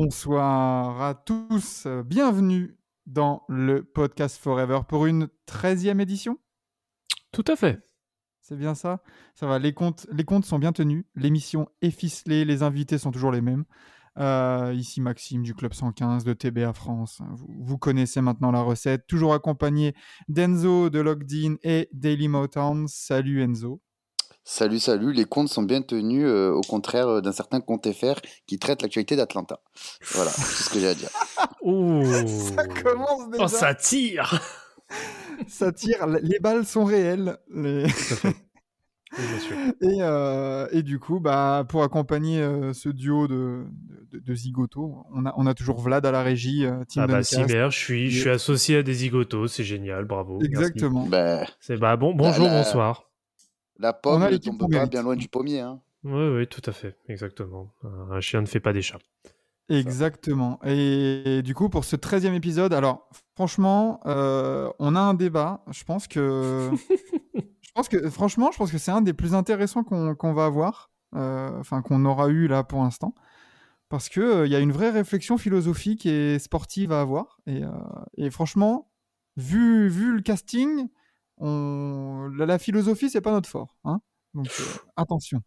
Bonsoir, à tous. Bienvenue dans le podcast Forever pour une 13e édition. Tout à fait. C'est bien ça? Ça va, les comptes, les comptes sont bien tenus, l'émission est ficelée, les invités sont toujours les mêmes. Euh, ici Maxime du Club 115 de TBA France. Vous, vous connaissez maintenant la recette, toujours accompagné d'Enzo de Logged In et Daily Motown. Salut Enzo. Salut, salut, les comptes sont bien tenus, euh, au contraire euh, d'un certain compte FR qui traite l'actualité d'Atlanta. Voilà, c'est ce que j'ai à dire. Ouh. Ça commence déjà. Oh, ça tire Ça tire, les balles sont réelles. les-. Et, euh, et du coup, bah, pour accompagner euh, ce duo de, de, de zigotos, on a, on a toujours Vlad à la régie, team Ah bah. Cimer, je suis, je suis associé à des zigotos, c'est génial, bravo. merci. Exactement. Ben, C'est bah bon, bonjour, la- bonsoir. La On pomme a ne tombe pas bien loin du pommier. Hein. Oui, oui, tout à fait, exactement. Un chien ne fait pas des chats. Exactement. Et, du coup, pour ce 13e épisode, alors franchement, euh, on a un débat. Je pense que, je pense que franchement, je pense que c'est un des plus intéressants qu'on qu'on va avoir, euh, enfin qu'on aura eu là pour l'instant, parce que euh, il y a une vraie réflexion philosophique et sportive à avoir. Et, euh, et franchement, vu, vu le casting, on... la, la philosophie c'est pas notre fort, hein. Donc euh, attention.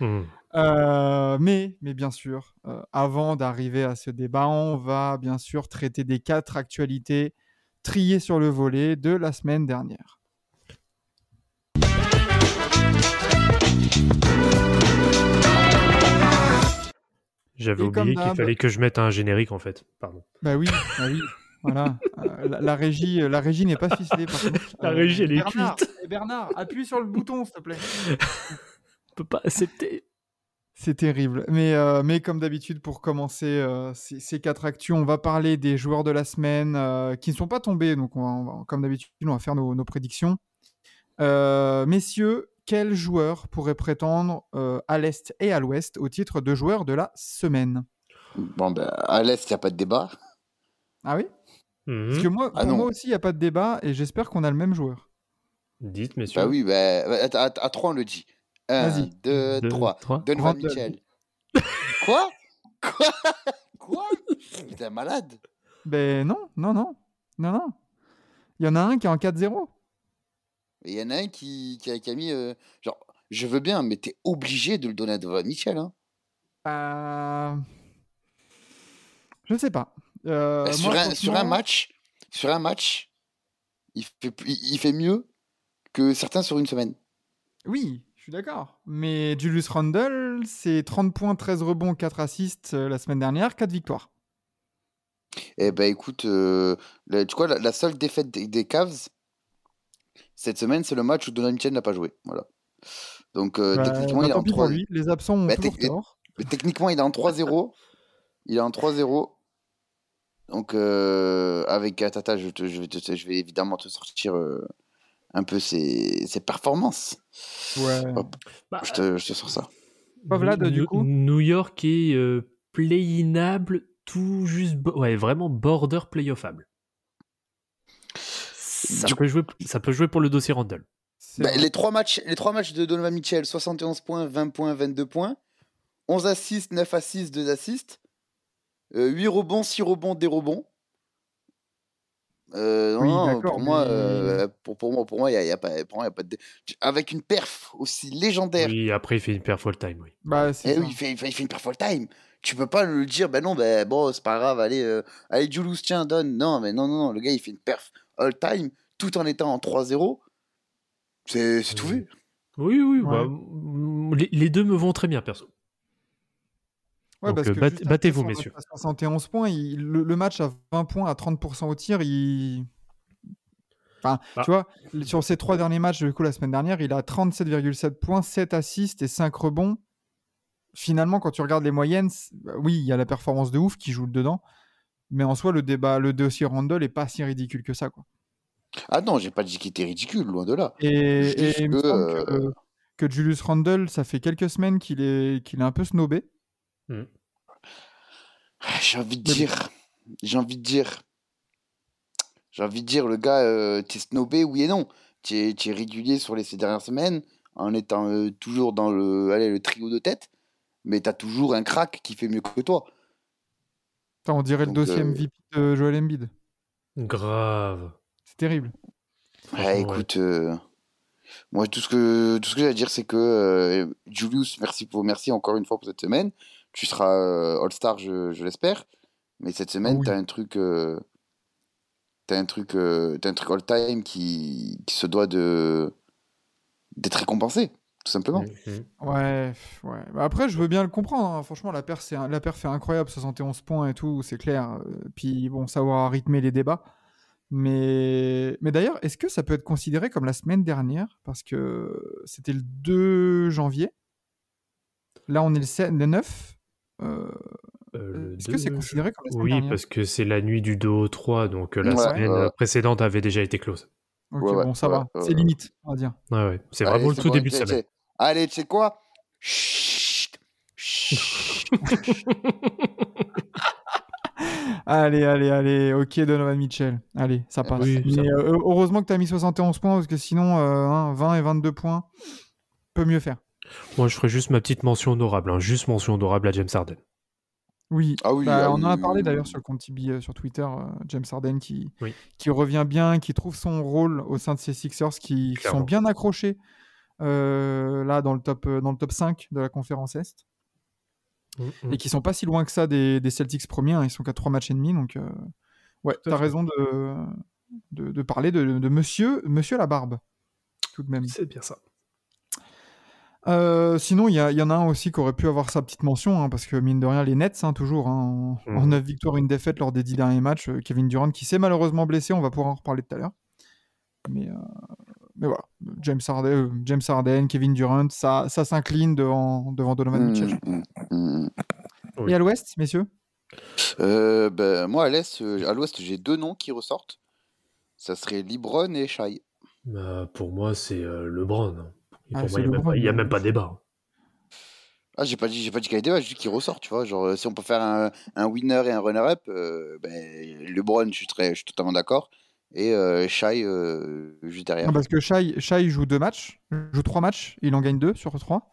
Hmm. Euh, mais, mais bien sûr, euh, avant d'arriver à ce débat, on va bien sûr traiter des quatre actualités triées sur le volet de la semaine dernière. J'avais oublié qu'il fallait que je mette un générique en fait. Pardon. Bah oui, bah oui. Voilà, la, la régie, la régie n'est pas ficelée. Par contre. La régie, elle est Bernard, cuite. eh, Bernard, appuie sur le bouton, s'il te plaît. On peut pas accepter. C'est terrible. Mais, euh, mais comme d'habitude, pour commencer euh, ces, ces quatre actus, on va parler des joueurs de la semaine euh, qui ne sont pas tombés. Donc, on va- on va- comme d'habitude, on va faire nos, nos prédictions. Euh, messieurs, quel joueur pourrait prétendre euh, à l'Est et à l'Ouest au titre de joueur de la semaine? Bon, ben, à l'Est, il n'y a pas de débat. Ah oui? Mhm. Parce que moi, Ah pour non. moi aussi, il n'y a pas de débat et j'espère qu'on a le même joueur. Dites, messieurs. Bah oui, ben, à, à, à 3, on le dit. 1, Vas-y. 2, Deux, 3. trois. Donovan Randall. Mitchell. Quoi? Quoi? Quoi? T'es malade Ben non, non, non. Non, non. Il y en a un qui est en 4-0. Et Il y en a un qui, qui, a, qui a mis. euh, genre, je veux bien, mais t'es obligé de le donner à Donovan Mitchell. Hein. Euh... Je sais pas. Euh, Bah, sur, moi, un, sur un match, sur un match, il fait, il fait mieux que certains sur une semaine. Oui, je suis d'accord. Mais Julius Randle, c'est 30 points, 13 rebonds, 4 assists euh, la semaine dernière, 4 victoires. Eh ben écoute, euh, la- tu vois, la, la seule défaite des, des Cavs cette semaine, c'est le match où Donovan Mitchell n'a pas joué. Voilà. Donc euh, Bah, techniquement, bah, il est en pis 3 pour lui, les absents ont Bah, t'es- tort. mais techniquement, il est en 3-0. il est en 3-0. Donc euh, avec Atata, je, te- je, vais te- je vais évidemment te sortir euh, un peu ses, ses performances. Ouais. Hop, Bah, je, te, je te sors ça. Pas Vlad, New- du coup New York est euh, play-inable, tout juste. bo- Ouais, vraiment border playoffable. Ça, Du- peut jouer, ça peut jouer pour le dossier Randall. Bah, les, trois matchs, les trois matchs de Donovan Mitchell, 71 points, 20 points, 22 points. 11 assists, 9 assists, 2 assists. Euh, 8 rebonds, 6 rebonds, des rebonds. Euh, Oui, non, pour, moi, euh, pour, pour moi, pour moi, il y a, pas, pour moi, y a pas de... Avec une perf aussi légendaire. Oui, après, il fait une paire full time, oui. Bah, Eh oui, il fait, il fait, il fait une perf all time. Tu peux pas le dire, ben non, ben bon, c'est pas grave, allez, euh, allez, Julius, tiens, donne. Non, mais non, non, non, le gars, il fait une perf all time tout en étant en 3-0. C'est c'est tout Oui. vu. Oui, oui, Ouais. bah, les, les deux me vont très bien, perso. Ouais, Donc, parce euh, que battez-vous, messieurs. match à 71 points, il- le, le match à 20 points à 30% au tir, il... Enfin, Bah. tu vois, sur ses trois derniers matchs, du coup, la semaine dernière, il a 37,7 points, 7 assists et 5 rebonds. Finalement, quand tu regardes les moyennes, bah oui, il y a la performance de ouf qui joue dedans. Mais en soi, le débat, le dossier Randall est pas si ridicule que ça, quoi. Ah non, j'ai pas dit qu'il était ridicule, loin de là. Et, que, que, que Julius Randle, ça fait quelques semaines qu'il est, qu'il est un peu snobé. Ah, J'ai envie de dire, j'ai envie de dire, j'ai envie de dire, le gars, euh, t'es snobé, oui et non. T'es es régulier sur les ces dernières semaines, en étant euh, toujours dans le, allez, le trio de tête, mais t'as toujours un crack qui fait mieux que toi. On dirait Donc, le dossier euh, MVP de Joel Embiid. Grave. C'est terrible. Ouais, écoute, euh, moi tout ce que tout ce que j'ai à dire, c'est que euh, Julius, merci pour merci encore une fois pour cette semaine. Tu seras euh, All-Star, je, je l'espère. Mais cette semaine, Oui. t'as un truc, euh, t'as un truc, euh, t'as un truc all-time qui, qui se doit de d'être récompensé, tout simplement. Mhm. Ouais, pff, ouais. Bah après, je veux bien le comprendre. hein. Franchement, la perf, c'est la incroyable, 71 points et tout, c'est clair. Puis bon, savoir rythmer les débats. Mais, mais d'ailleurs, est-ce que ça peut être considéré comme la semaine dernière? Parce que c'était le 2 janvier. Là, on est le, 7 le 9. Euh, Euh, le est-ce que c'est considéré comme la semaine Oui, dernière? parce que c'est la nuit du 2 au 3, donc euh, la Ouais, semaine ouais, précédente avait déjà été close. Ok, Ouais, bon, ça ouais, va. ouais, c'est ouais. limite, on va dire. Ouais, ouais. C'est Allez, vraiment le tout bon, début de semaine. Allez, tu sais quoi? Chut, chut. Allez, allez, allez. Ok, Donovan Mitchell. Allez, ça Eh passe. oui, ça Mais euh, heureusement que tu as mis 71 points, parce que sinon, euh, hein, 20 et 22 points, peut mieux faire. Moi, je ferai juste ma petite mention honorable. hein. Juste mention honorable à James Harden. Oui, Ah oui, Bah, ah on en a parlé oui, d'ailleurs oui. sur le compte Tibi euh, sur Twitter, euh, James Harden qui, Oui. qui revient bien, qui trouve son rôle au sein de ces Sixers qui, qui sont bien accrochés euh, là dans le, top, euh, dans le top 5 de la conférence Est Mhm. et qui sont pas si loin que ça des, des Celtics premiers. hein, ils sont qu'à 3 matchs et demi. Donc, euh, ouais, tu as raison de, de, de parler de, de monsieur, monsieur la barbe, tout de même. C'est bien ça. Euh, sinon, il y, en a un aussi qui aurait pu avoir sa petite mention, hein, parce que mine de rien, les Nets, hein, toujours, hein, en, Mhm. en 9 victoires, une défaite lors des 10 derniers matchs. euh, Kevin Durant qui s'est malheureusement blessé, on va pouvoir en reparler tout à l'heure. Mais, euh, mais voilà, James Harden, James Harden, Kevin Durant, ça, ça s'incline devant, devant Donovan Mitchell. Mm, mm. Oui. Et à l'ouest, messieurs? Euh, ben, moi, à l'Est, à l'Ouest, j'ai deux noms qui ressortent. Ça serait Libron et Shai. Bah, pour moi, c'est euh, LeBron. Hein. Et Ah, pour c'est moi, il n'y a, même pas- il y a même pas débat. Ah, j'ai pas dit, j'ai pas dit qu'il y avait débat, j'ai dit qu'il ressort, tu vois. Genre, euh, si on peut faire un, un winner et un runner-up, euh, ben, LeBron, je suis, très, je suis totalement d'accord. Et euh, Shai, euh, juste derrière. Non, Parce que Shai, Shai joue deux matchs, joue trois matchs, il en gagne deux sur trois.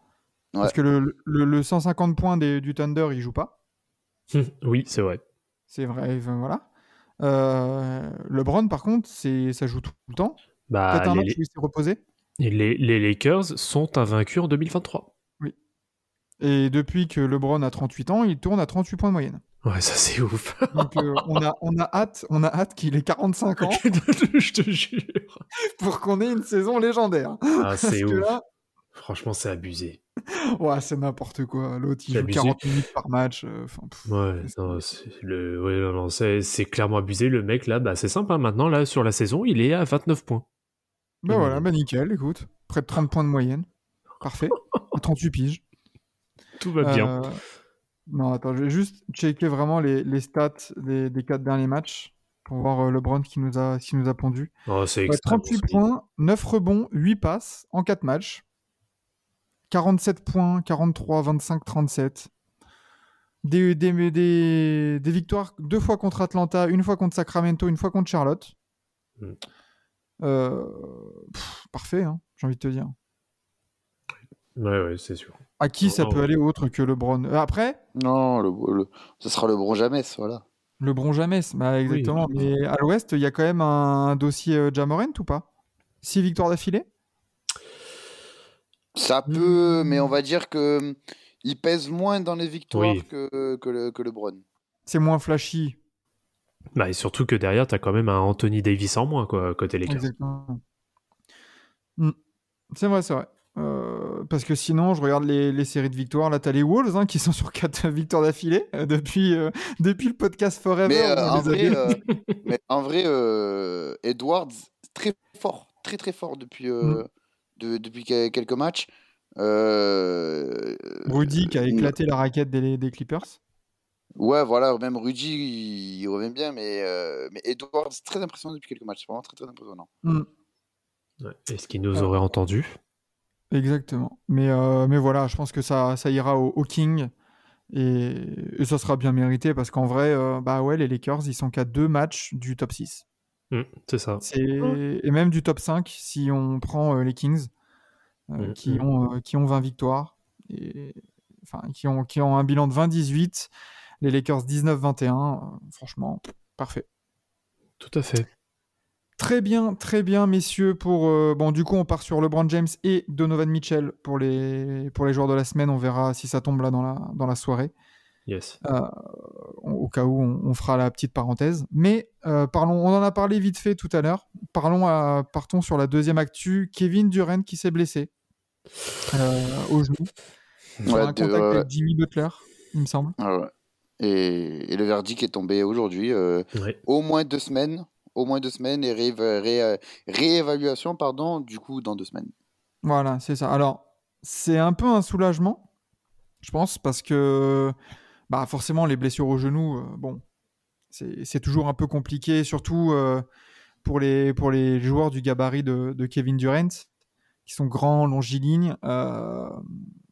Parce Ouais. que le, le- le 150 points des- du Thunder, il joue pas. oui, c'est vrai. C'est vrai, enfin, voilà. Euh, LeBron, par contre, c'est ça joue tout le temps. Bah, Peut-être un les, match où il s'est reposé. Les- les Lakers sont invaincus en 2023. Et depuis que LeBron a 38 ans, il tourne à 38 points de moyenne. Ouais, ça c'est ouf. Donc euh, on, a, on, a hâte, on a hâte qu'il ait 45 ans je te jure. pour qu'on ait une saison légendaire. Ah, c'est ouf. là, Franchement, c'est abusé. ouais, c'est n'importe quoi. L'autre, il joue abusé. 40 minutes par match. euh, pff, Ouais, non, le, ouais, non, non, c'est c'est clairement abusé. Le mec, là, bah, c'est simple. hein, maintenant, là, sur la saison, il est à 29 points. Bah voilà, bah nickel, écoute. Près de 30 points de moyenne. Parfait. À 38 piges. Tout va bien. Euh, Non, attends, je vais juste checker vraiment les, les stats des, des 4 derniers matchs pour voir euh, LeBron qui nous a, qui nous a pondu. Oh, c'est Ouais, extrêmement 38 solide. points, 9 rebonds, 8 passes en 4 matchs. 47 points, 43, 25, 37. Des, des, des, des victoires deux fois contre Atlanta, une fois contre Sacramento, une fois contre Charlotte. Mm. Euh, pff, parfait, hein, j'ai envie de te dire. Ouais, ouais, c'est sûr. À qui ça peut ouais. aller autre que LeBron? Euh, Après, Non, le, le- ce sera LeBron jamais, voilà. LeBron jamais, bah exactement. Mais à l'ouest, il y a quand même un, dossier euh, Jamorant ou pas? 6 victoires d'affilée? Ça Hmm. peut, mais on va dire que hum, il pèse moins dans les victoires Oui. que, que, le, que LeBron. C'est moins flashy. Bah, et surtout que derrière, t'as quand même un Anthony Davis en moins, quoi, côté Lakers. Exactement. Mm. C'est vrai, c'est vrai. Euh, parce que sinon, je regarde les, les séries de victoires. Là, t'as les Wolves hein, qui sont sur 4 victoires d'affilée euh, depuis, euh, depuis le podcast Forever. Mais, euh, en vrai, vus. euh, mais en vrai, euh, Edwards, très fort, très très fort depuis, euh, de- depuis que- quelques matchs. Euh, Rudy qui a éclaté la raquette des, des Clippers. Ouais, voilà, même Rudy, il, il revient bien, mais, euh, mais Edwards, c'est très impressionnant depuis quelques matchs. C'est vraiment très très impressionnant. Mm. Ouais. Est-ce qu'il nous aurait entendu Exactement. Mais, euh, mais voilà, je pense que ça, ça ira au, au King. Et, et ça sera bien mérité parce qu'en vrai, euh, bah ouais, les Lakers, ils sont qu'à deux matchs du top 6. Hmm, C'est ça. C'est... Et même du top 5 si on prend euh, les Kings, euh, Mhm. qui, ont, euh, qui ont 20 victoires, et, enfin, qui, ont, qui ont un bilan de 20-18, les Lakers 19-21. euh, franchement, parfait. Tout à fait. Très bien, très bien, messieurs. Pour, euh, bon, du coup, on part sur LeBron James et Donovan Mitchell pour les, pour les joueurs de la semaine. On verra si ça tombe là dans la, dans la soirée. Yes. au cas où on, on fera la petite parenthèse. Mais euh, parlons, on en a parlé vite fait tout à l'heure. Parlons à- partons sur la deuxième actu. Kevin Durant qui s'est blessé euh, au genou. Sur Ouais, un de- contact ouais. avec Jimmy Butler, il me semble. Ah ouais. Et, et le verdict est tombé aujourd'hui. euh, Ouais. au moins deux semaines. Au moins deux semaines et ré- ré- réévaluation, pardon, du coup, dans deux semaines. Voilà, c'est ça. Alors, c'est un peu un soulagement, je pense, parce que bah, forcément, les blessures au genou, euh, bon, c'est c'est toujours un peu compliqué, surtout euh, pour, les, pour les joueurs du gabarit de, de Kevin Durant, qui sont grands, longilignes. euh,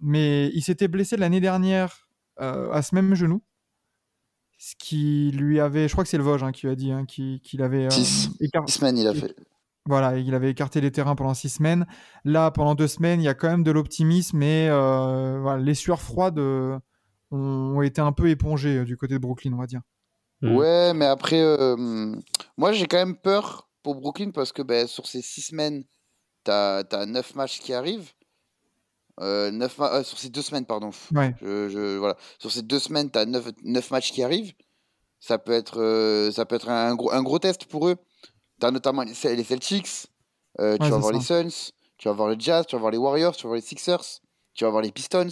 mais il s'était blessé l'année dernière euh, à ce même genou. Ce qui lui avait, je crois que c'est le Vosges hein, qui lui a dit hein, qu'il avait euh, Six. écar- Six semaines, il a fait. voilà, il avait écarté les terrains pendant six semaines. Là, pendant deux semaines, il y a quand même de l'optimisme, mais euh, voilà, les sueurs froides euh, ont, été un peu épongées euh, du côté de Brooklyn, on va dire. Mm. Ouais, mais après, euh, moi j'ai quand même peur pour Brooklyn parce que ben, sur ces six semaines, t'as as neuf matchs qui arrivent. Euh, euh, sur ces deux semaines, pardon. Ouais. Je, je- voilà. Sur ces deux semaines, t'as neuf, neuf matchs qui arrivent. Ça peut être, euh, ça peut être un, gros, un gros test pour eux. T'as notamment les, les Celtics, euh, tu Ouais, vas voir les. Suns, tu vas voir le Jazz, tu vas voir les Warriors, tu vas voir les Sixers, tu vas voir les Pistons.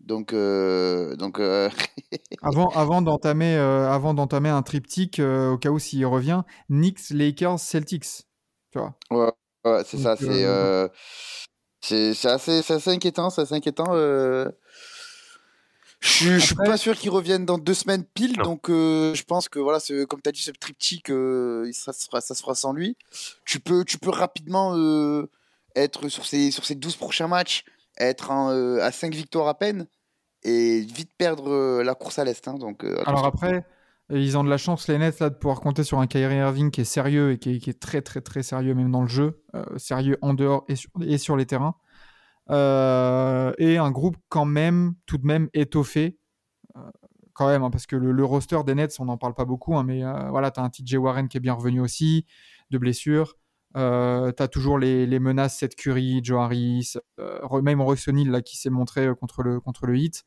Donc, donc Avant, avant d'entamer, avant d'entamer un triptyque, au cas où s'il revient, Knicks, Lakers, Celtics. Tu vois? Ouais, ouais, c'est ça, c'est c'est assez, assez inquiétant, c'est assez inquiétant. euh. Je je suis pas sûr qu'ils reviennent dans deux semaines pile, Non. donc euh, je pense que voilà, comme tu as dit, ce triptyque, euh, il sera- ça, se fera, ça se fera sans lui. Tu peux, tu peux rapidement euh, être sur ces, sur ces 12 prochains matchs, être en, euh, à 5 victoires à peine et vite perdre la course à l'Est. hein, donc, Alors après, ils ont de la chance, les Nets, là, de pouvoir compter sur un Kyrie Irving qui est sérieux et qui est, très, très, très sérieux, même dans le jeu. euh, sérieux en dehors et sur, et sur les terrains. Euh, et un groupe, quand même, tout de même étoffé. Euh, quand même, hein, parce que le, roster des Nets, on n'en parle pas beaucoup, hein, mais voilà, tu as un TJ Warren qui est bien revenu aussi, de blessure. Euh, tu as toujours les, menaces Seth Curry, Joe Harris, euh, même Royce O'Neal là, qui s'est montré contre le, contre le Heat.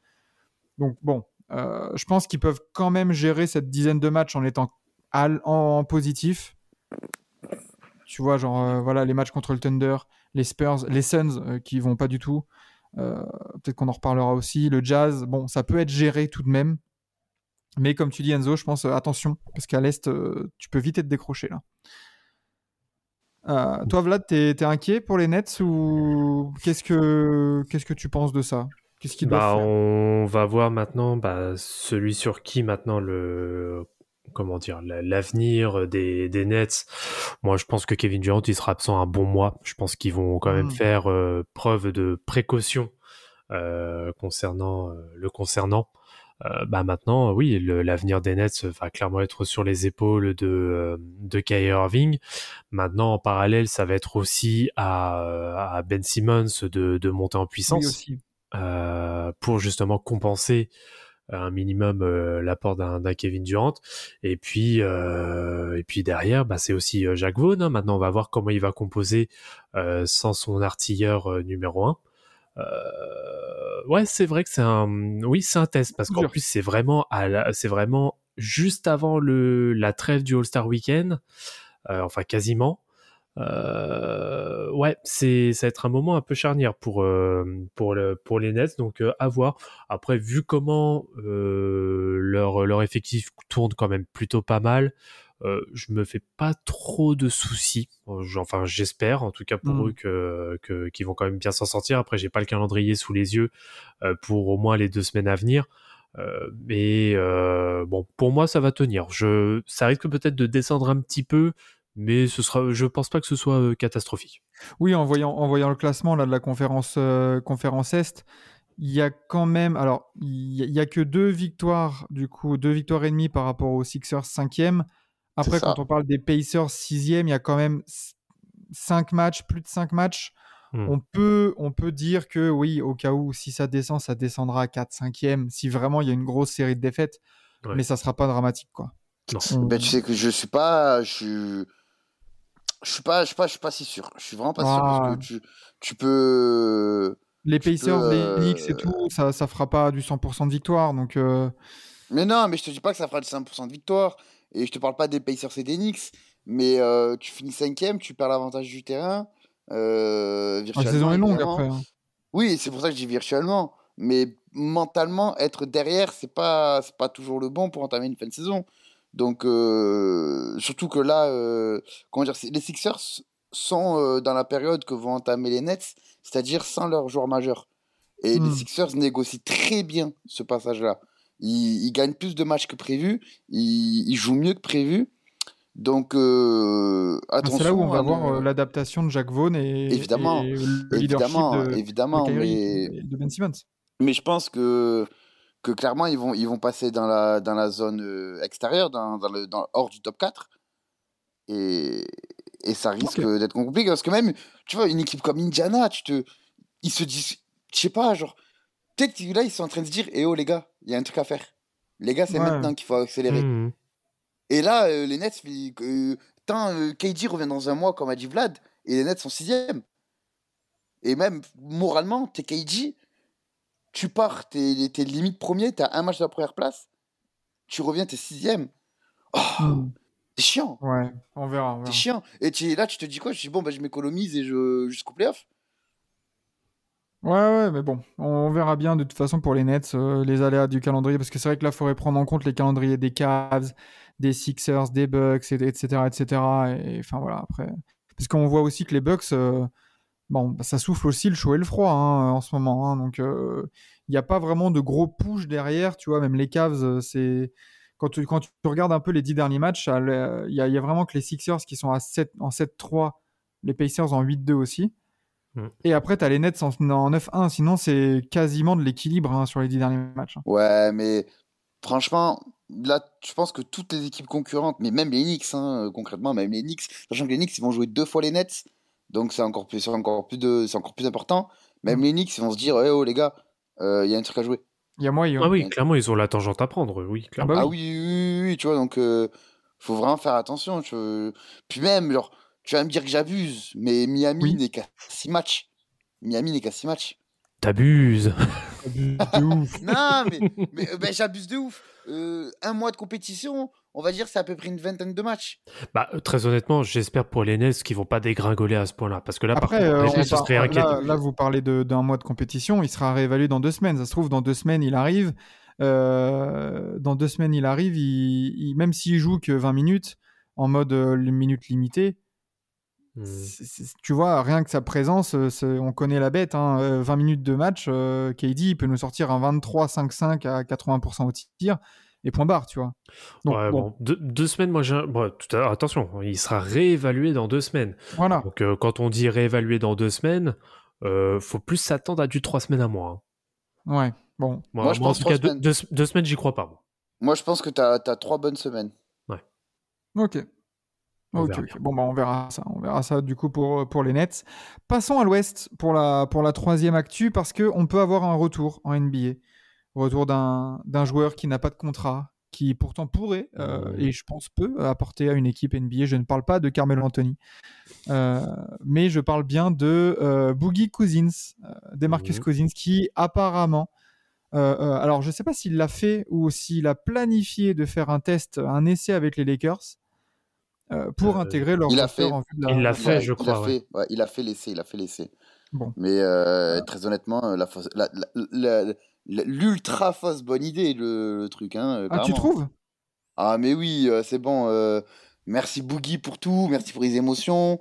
Donc bon, euh, je pense qu'ils peuvent quand même gérer cette dizaine de matchs en étant à en, positif. Tu vois, genre, euh, voilà, les matchs contre le Thunder, les Spurs, les Suns euh, qui vont pas du tout. Euh, Peut-être qu'on en reparlera aussi. Le Jazz, bon, ça peut être géré tout de même. Mais comme tu dis, Enzo, je pense, attention, parce qu'à l'Est, tu peux vite être décroché là. Toi, Vlad, t'es es inquiet pour les Nets ou qu'est-ce que qu'est-ce que tu penses de ça? Qu'est-ce Bah, faire? on va voir maintenant bah, celui sur qui maintenant le comment dire la- l'avenir des, des Nets. Moi, je pense que Kevin Durant il sera absent un bon mois. Je pense qu'ils vont quand même Mm. faire euh, preuve de précaution euh, concernant euh, le concernant. Euh, bah maintenant, oui, l'avenir des Nets va clairement être sur les épaules de de Kyrie Irving. Maintenant, en parallèle, ça va être aussi à, à Ben Simmons de, de monter en Oui, puissance aussi. Euh, pour justement compenser un minimum euh, l'apport d'un Kevin Durant. Et puis, euh, et puis derrière, bah, c'est aussi euh, Jacques Vaughan. hein. Maintenant, on va voir comment il va composer euh, sans son artilleur euh, numéro un. Euh, ouais, c'est vrai que c'est un, oui, c'est un test parce qu'en plus c'est vraiment, à la- c'est vraiment juste avant le la trêve du All Star Weekend, euh, enfin quasiment. Euh, ouais, c'est ça va être un moment un peu charnière pour euh, pour le pour les Nets, donc euh, à voir. Après, vu comment euh, leur leur effectif tourne quand même plutôt pas mal, je me fais pas trop de soucis. Enfin, j'espère, en tout cas pour Mm. eux, que qu'ils vont quand même bien s'en sortir. Après, j'ai pas le calendrier sous les yeux pour au moins les deux semaines à venir. Euh, mais euh, bon, pour moi, ça va tenir. Je, ça risque peut-être de descendre un petit peu, mais ce sera, je pense pas que ce soit euh, catastrophique. Oui, en voyant, en voyant le classement là, de la conférence, euh, conférence Est, il y a quand même. Alors, il y, a- que deux victoires, du coup, deux victoires et demie par rapport aux Sixers 5e. Après, quand on parle des Pacers 6e, il y a quand même 5 matchs, plus de 5 matchs. Hmm. On, peut, on peut dire que oui, au cas où, si ça descend, ça descendra à 4, 5e, si vraiment il y a une grosse série de défaites. Ouais. Mais ça sera pas dramatique, quoi. Non. On- Ben, tu sais que je suis pas. Je suis. Je suis pas, je suis pas, je suis pas si sûr. Je suis vraiment pas sûr Ah. parce que tu, tu peux. Les tu Pacers, peux, les Knicks et euh, tout, ça, ça fera pas du 100% de victoire. Donc, euh, Mais non, mais je te dis pas que ça fera du 5% de victoire. Et je te parle pas des Pacers et des Knicks. Mais euh, tu finis cinquième, tu perds l'avantage du terrain. Euh, la saison est longue après. hein. Oui, c'est pour ça que je dis virtuellement. Mais mentalement, être derrière, c'est pas, c'est pas toujours le bon pour entamer une fin de saison. Donc, euh, surtout que là, euh, comment dire, les Sixers sont euh, dans la période que vont entamer les Nets, c'est-à-dire sans leur joueur majeur. Et Hmm. les Sixers négocient très bien ce passage-là. Ils, ils gagnent plus de matchs que prévu, ils, ils jouent mieux que prévu. Donc, euh, Ah, attention. C'est là où on va voir l'adaptation de Jacques Vaughn et, Évidemment, et le leadership évidemment, de, évidemment, de mais et de Ben Simmons. Mais je pense que, que clairement, ils vont, ils vont passer dans la, dans la zone euh, extérieure, dans, dans le, dans, hors du top 4. Et, et ça risque d'être compliqué. Parce que même, tu vois, une équipe comme Indiana, tu te, ils se disent, je sais pas, genre, peut-être là, ils sont en train de se dire, eh oh les gars, il y a un truc à faire. Les gars, c'est Ouais. maintenant qu'il faut accélérer. Mhm. Et là, euh, les Nets, euh, tant euh, KD revient dans un mois, comme a dit Vlad, et les Nets sont sixième. Et même moralement, t'es KD, tu pars, t'es t'es limite premier, t'as un match de la première place, tu reviens, t'es sixième. Oh, Hmm. c'est chiant, Ouais, on verra. on c'est verra. chiant. Et tu- là, tu te dis quoi? Je dis bon, bah, je m'économise et je jusqu'au playoff. Ouais, ouais, mais bon, on verra bien de toute façon pour les Nets, euh, les aléas du calendrier, parce que c'est vrai que là, il faudrait prendre en compte les calendriers des Cavs, des Sixers, des Bucks, et- etc., etc. Et enfin voilà, après. Parce qu'on voit aussi que les Bucks, euh, bon, bah, ça souffle aussi le chaud et le froid hein, en ce moment. hein, donc, euh, il n'y a pas vraiment de gros push derrière, tu vois, même les Cavs, euh, c'est. Quand tu, quand tu regardes un peu les dix derniers matchs, il y, a- il y a vraiment que les Sixers qui sont à 7, en 7-3, les Pacers en 8-2 aussi. Et après, tu as les Nets en, en 9-1. Sinon, c'est quasiment de l'équilibre hein, sur les 10 derniers matchs. hein. Ouais, mais franchement, là, je pense que toutes les équipes concurrentes, mais même les Knicks, hein, concrètement, même les Knicks, sachant que les Knicks, ils vont jouer deux fois les Nets, donc c'est encore plus, c'est encore plus de, c'est encore plus important. Même Mm. les Knicks, ils vont se dire, eh oh les gars, il y a un truc à jouer. Il y a moyen. Ah oui, clairement, ils ont la tangente à prendre. Oui, clairement. bah Ah oui, oui, oui, oui, tu vois, donc euh, faut vraiment faire attention. Tu... Puis même, genre, tu vas me dire que j'abuse, mais Miami Oui. n'est qu'à 6 matchs. Miami n'est qu'à 6 matchs. T'abuses. De ouf. Non, mais, mais euh, ben, j'abuse de ouf. Euh, un mois de compétition, on va dire c'est à peu près une vingtaine de matchs. Bah, euh, très honnêtement, j'espère pour les Nets qu'ils vont pas dégringoler à ce point-là. Parce que là, Après, par contre, euh, on par- serait inquiétant. là, là, vous parlez de- d'un mois de compétition. Il sera réévalué dans deux semaines. Ça se trouve, dans deux semaines, il arrive. Euh, dans deux semaines, il arrive. Il, il- même s'il joue que 20 minutes, en mode euh, minutes limitées, Hmm. tu vois, rien que sa présence, on connaît la bête. hein, euh, 20 minutes de match, euh, KD, il peut nous sortir un 23-5-5 à 80% au tir. Et point barre, tu vois. Donc, Ouais, bon, bon, deux, deux semaines, moi, j'ai un- bon, tout à l'heure, attention, il sera réévalué dans deux semaines. voilà. Donc, euh, quand on dit réévalué dans deux semaines, euh, faut plus s'attendre à du trois semaines à mois. hein. Ouais, bon. Moi, Moi, je moi, en pense tout trois cas, deux, semaines. deux- deux semaines, j'y crois pas. moi. Moi, je pense que tu as, trois bonnes semaines. On Ok. Bon, bah, on verra ça. On verra ça du coup pour, pour les Nets. Passons à l'Ouest pour la, pour la troisième actu parce qu'on peut avoir un retour en NBA. Retour d'un d'un joueur qui n'a pas de contrat, qui pourtant pourrait, euh, et je pense peut, apporter à une équipe NBA. Je ne parle pas de Carmelo Anthony, euh, mais je parle bien de euh, Boogie Cousins, euh, Demarcus Mhm. Cousins, qui apparemment. euh, euh, alors, je ne sais pas s'il l'a fait ou s'il a planifié de faire un test, un essai avec les Lakers euh, pour Euh, intégrer leur il a fait. en vue de la- Il l'a fait, je il crois, A ouais. fait, ouais, il a fait l'essai, il a fait l'essai. Bon. Mais euh, très honnêtement, la fausse- la- la- la- la- l'ultra fausse bonne idée, le, le truc. Hein, Ah, tu trouves? Ah, mais oui, euh, c'est bon. euh, Merci Boogie pour tout, merci pour les émotions.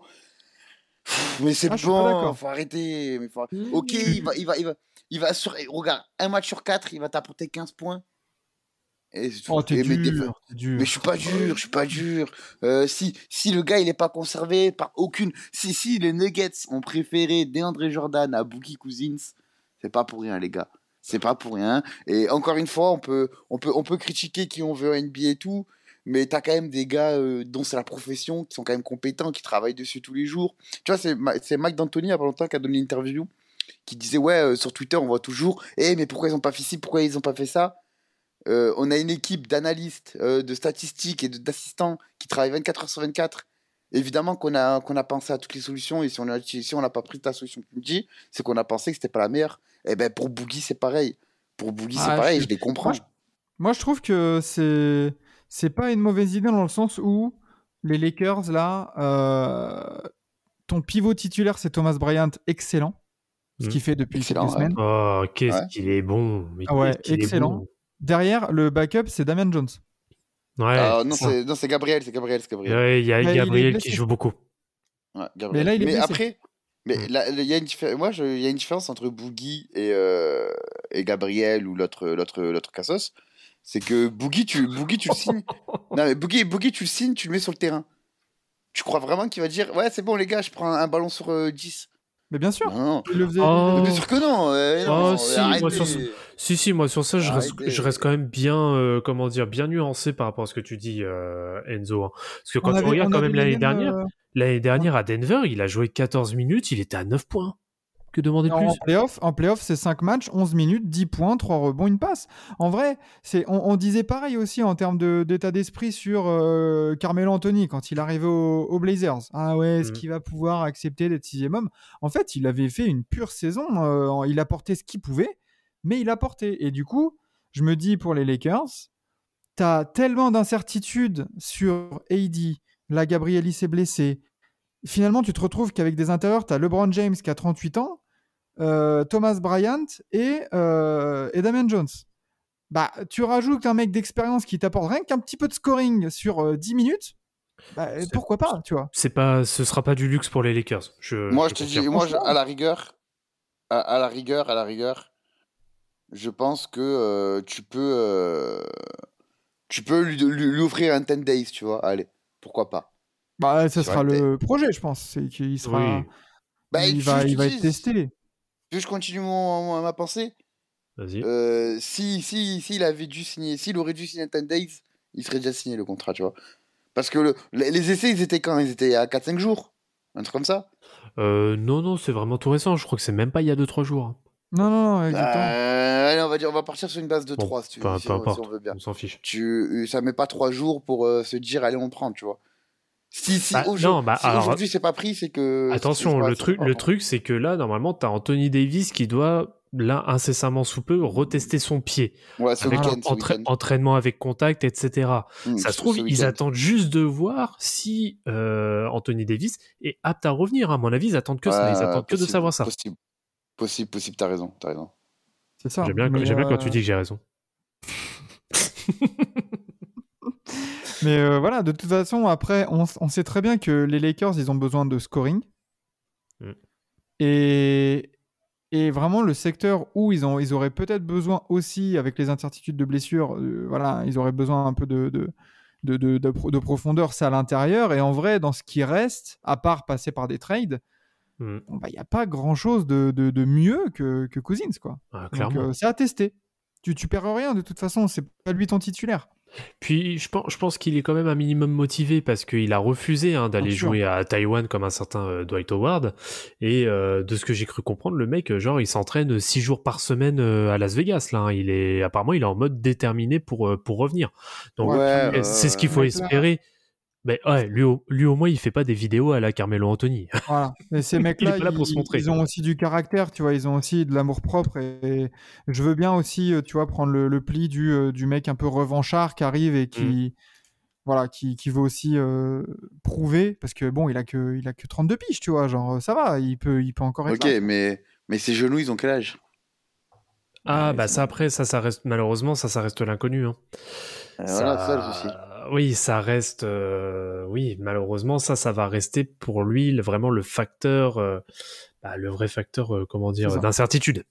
Pff, Mais c'est Ah, bon, faut arrêter. Mais faut- Ok, il va, il va, il va, il va sur. Regarde, un match sur quatre, il va t'apporter 15 points. Et, Oh, t'es et- mais dur. mais je suis pas dur, je suis pas dur. Euh, si, si le gars il est pas conservé par aucune. Si, si les Nuggets ont préféré DeAndre Jordan à Boogie Cousins, c'est pas pour rien, les gars. C'est pas pour rien. Et encore une fois, on peut, on peut, on peut critiquer qui on veut NBA et tout, mais t'as quand même des gars euh, dont c'est la profession, qui sont quand même compétents, qui travaillent dessus tous les jours. Tu vois, c'est Mike D'Antoni, il y a pas longtemps, qui a donné une interview, qui disait Ouais, euh, sur Twitter, on voit toujours, eh, mais pourquoi ils ont pas fait ci, pourquoi ils ont pas fait ça? Euh, On a une équipe d'analystes, de statistiques et d'assistants qui travaillent 24 heures sur 24. Évidemment qu'on a, qu'on a pensé à toutes les solutions, et si on a- si on n'a pas pris ta solution que tu me dis, c'est qu'on a pensé que c'était pas la meilleure. Et ben pour Boogie, c'est pareil. Pour Boogie, c'est Ah, pareil, je- je les comprends. Moi, je, moi, je trouve que c'est c'est pas une mauvaise idée dans le sens où les Lakers là, euh, ton pivot titulaire c'est Thomas Bryant, excellent, ce Mhm. qu'il fait depuis Excellent, quelques ouais. semaines. Oh, qu'est-ce Ouais. qu'il est bon. mais Ah ouais, excellent. bon. Derrière, le backup c'est Damian Jones. Ouais. Ah, non, c'est non, c'est Gabriel, c'est Gabriel, c'est Gabriel. Ouais, il y a Mais Gabriel qui joue beaucoup. Ouais, Gabriel. Mais là, il est blessé. après, mais Mm. là, il y a une diffé- moi, il y a une différence entre Boogie et, euh, et Gabriel ou l'autre, l'autre, l'autre Cassos. C'est que Boogie, tu, Boogie, tu le signes. non, mais Boogie, Boogie, tu le signes, tu le mets sur le terrain. Tu crois vraiment qu'il va dire Ouais, c'est bon, les gars, je prends un, un ballon sur euh, 10 Mais bien sûr, Non, non. il le faisait. Oh. Mais Bien sûr que non. euh, non, Oh, si, moi, sur ce- Si, si, moi sur ça, je reste, je reste quand même bien, euh, comment dire, bien nuancé par rapport à ce que tu dis, euh, Enzo. hein. Parce que quand On tu avait- regardes on quand même l'année dernière, euh, l'année dernière à Denver, il a joué 14 minutes, il était à 9 points. Que demander de En plus? playoff, en playoff c'est 5 matchs, 11 minutes, 10 points, 3 rebonds, une passe. En vrai, c'est, on, on disait pareil aussi en termes de, d'état d'esprit sur euh, Carmelo Anthony quand il arrivait au- aux Blazers. Ah ouais, est-ce Mhm. qu'il va pouvoir accepter d'être sixième homme? En fait, il avait fait une pure saison. euh, il apportait ce qu'il pouvait, mais il apportait. Et du coup, je me dis pour les Lakers, t'as tellement d'incertitudes sur AD. Là, Gabrieli s'est blessé. Finalement, tu te retrouves qu'avec des intérieurs, tu as LeBron James qui a 38 ans, euh, Thomas Bryant et, euh, et Damian Jones. Bah, tu rajoutes un mec d'expérience qui t'apporte rien qu'un petit peu de scoring sur euh, 10 minutes. Bah, pourquoi pas, tu vois? C'est pas, ce sera pas du luxe pour les Lakers. Je, Moi, je je te dis, confirme. moi, je- à la rigueur, à, à la rigueur, à la rigueur, je pense que euh, tu peux, euh, tu peux lui, lui- lui offrir un 10 days, tu vois. Allez, pourquoi pas. Bah, ça sera le projet, je pense. C'est qu'il sera, Oui. Bah, il va, je il va dis, être testé. Que je continue mon, mon- ma pensée Vas-y. Euh, si, si, s'il avait dû signer, s'il aurait dû signer un 10 days, il serait déjà signé le contrat, tu vois. Parce que le- les, les essais, ils étaient quand? Ils étaient à 4-5 jours? Un truc comme ça? Euh, non, non, c'est vraiment tout récent. Je crois que c'est même pas il y a 2-3 jours. Non, non, non, exactement. Euh, allez, on va dire, on va partir sur une base de Bon, 3 si, tu, si peu on, si importe, on veut bien. on s'en fiche. tu, ça met pas trois jours pour euh, se dire allez on prend tu vois si si Bah, aujourd'hui bah, si c'est pas pris c'est que Attention, pas- le truc, pas- le truc, c'est que là, normalement, t'as Anthony Davis qui doit, là, incessamment sous peu, retester son pied. ouais ce Avec entra- entraînement avec contact, etc. Hmm, Ça se trouve, ils attendent juste de voir si euh, Anthony Davis est apte à revenir. À mon avis, ils attendent que ça. Ils attendent que de savoir ça. possible possible possible t'as raison t'as raison C'est ça. J'aime bien, quand euh, tu dis que j'ai raison. Mais euh, voilà, de toute façon, après, on, on sait très bien que les Lakers, ils ont besoin de scoring. Mm. Et, et vraiment, le secteur où ils, ont, ils auraient peut-être besoin aussi, avec les incertitudes de blessures, euh, voilà, ils auraient besoin un peu de, de, de, de, de profondeur, c'est à l'intérieur. Et en vrai, dans ce qui reste, à part passer par des trades, Mm. bon, bah, il n'y a pas grand-chose de, de, de mieux que, que Cousins, quoi. Ah, Donc, euh, c'est à tester. Tu, tu perds rien, de toute façon, c'est pas lui ton titulaire. Puis je pense, je pense qu'il est quand même un minimum motivé parce qu'il a refusé hein, d'aller jouer à Taïwan comme un certain euh, Dwight Howard. Et euh, de ce que j'ai cru comprendre, le mec, genre, il s'entraîne six jours par semaine euh, à Las Vegas. Là, hein. il est apparemment, il est en mode déterminé pour pour revenir. Donc Ouais, c'est ce qu'il faut espérer. Mais ouais, lui au, lui au moins, il fait pas des vidéos à la Carmelo Anthony. Voilà. Et ces Il mecs-là, se ils, montrer. ils ont aussi du caractère, tu vois, ils ont aussi de l'amour propre. Et, et je veux bien aussi, euh, tu vois, prendre le, le pli du, euh, du mec un peu revanchard qui arrive et qui, voilà, qui, qui veut aussi euh, prouver, parce que bon, il a que, il a que 32 piges, tu vois, genre, ça va, il peut, il peut encore être ok là. mais mais ses genoux ils ont quel âge? Ah Ouais, bah ça après, ça, ça reste malheureusement, ça, ça reste l'inconnu. Hein. Euh, voilà c'est ça le souci oui, ça reste. euh, oui, malheureusement, ça, ça va rester pour lui le- vraiment le facteur, euh, bah, le vrai facteur, euh, comment dire, d'incertitude.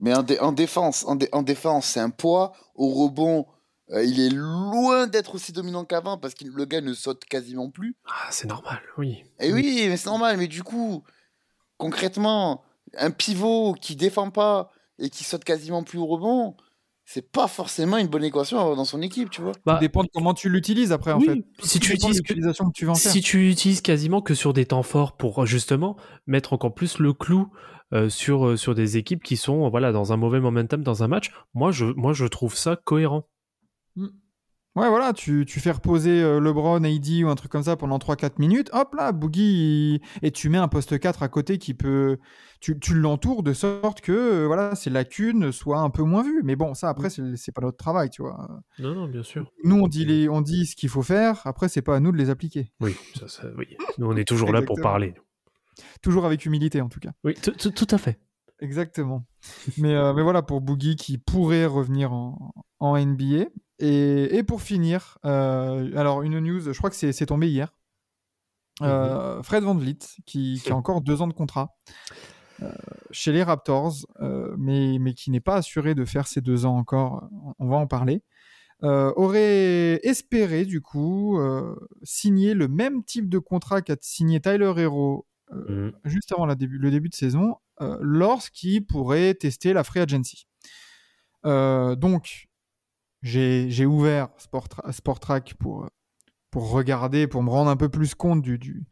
Mais en, dé- en défense, en, dé- en défense, c'est un poids. Au rebond, il est loin d'être aussi dominant qu'avant parce que le gars ne saute quasiment plus. Ah, c'est normal, oui. Et oui, mais c'est normal. Mais du coup, concrètement, un pivot qui défend pas et qui saute quasiment plus au rebond, c'est pas forcément une bonne équation à avoir dans son équipe, tu vois. Bah, Ça dépend de comment tu l'utilises après, en oui, fait. si tu utilises que, l'utilisation que tu vas en faire. si tu utilises quasiment que sur des temps forts pour justement mettre encore plus le clou euh, sur euh, sur des équipes qui sont voilà dans un mauvais momentum dans un match, moi je moi je trouve ça cohérent. Ouais, voilà, tu, tu fais reposer euh, LeBron, AD ou un truc comme ça pendant 3-4 minutes. Hop là, Boogie, il- et tu mets un poste 4 à côté qui peut. Tu, tu l'entoures de sorte que euh, voilà, ces lacunes soient un peu moins vues. Mais bon, ça, après, c'est c'est pas notre travail, tu vois. Non non bien sûr. Nous, on dit, les, on dit ce qu'il faut faire. Après, c'est pas à nous de les appliquer. Oui, ça, ça- oui. Nous on est toujours là pour parler. Toujours avec humilité, en tout cas. Oui, tout à fait. Exactement. mais, euh, mais voilà, pour Boogie qui pourrait revenir en, en NBA. Et, et pour finir, euh, alors une news, je crois que c'est tombé hier. Euh, Fred Van Vliet, qui, qui a encore deux ans de contrat euh, chez les Raptors, euh, mais, mais qui n'est pas assuré de faire ces deux ans encore, on va en parler, euh, aurait espéré du coup signer le même type de contrat qu'a signé Tyler Hero Mhm. juste avant la début, le début de saison, lorsqu'il pourrait tester la free agency. Donc, j'ai ouvert Sport, Sport Track pour, pour regarder, pour me rendre un peu plus compte du, du,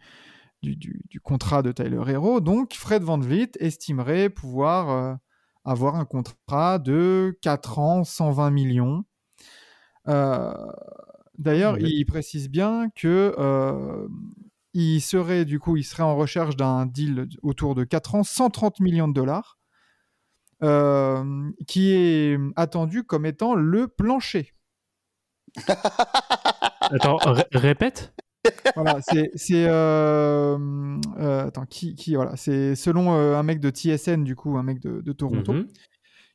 du, du- du contrat de Tyler Hero. Donc, Fred Van Vliet estimerait pouvoir euh, avoir un contrat de 4 ans, 120 millions. Euh, D'ailleurs, il précise bien que euh, il serait du coup, il serait en recherche d'un deal autour de 4 ans, 130 millions de dollars, euh, qui est attendu comme étant le plancher. Attends, ré- répète. Voilà, c'est c'est euh, euh, attends qui qui voilà, c'est selon euh, un mec de TSN du coup, un mec de, de Toronto. Mhm.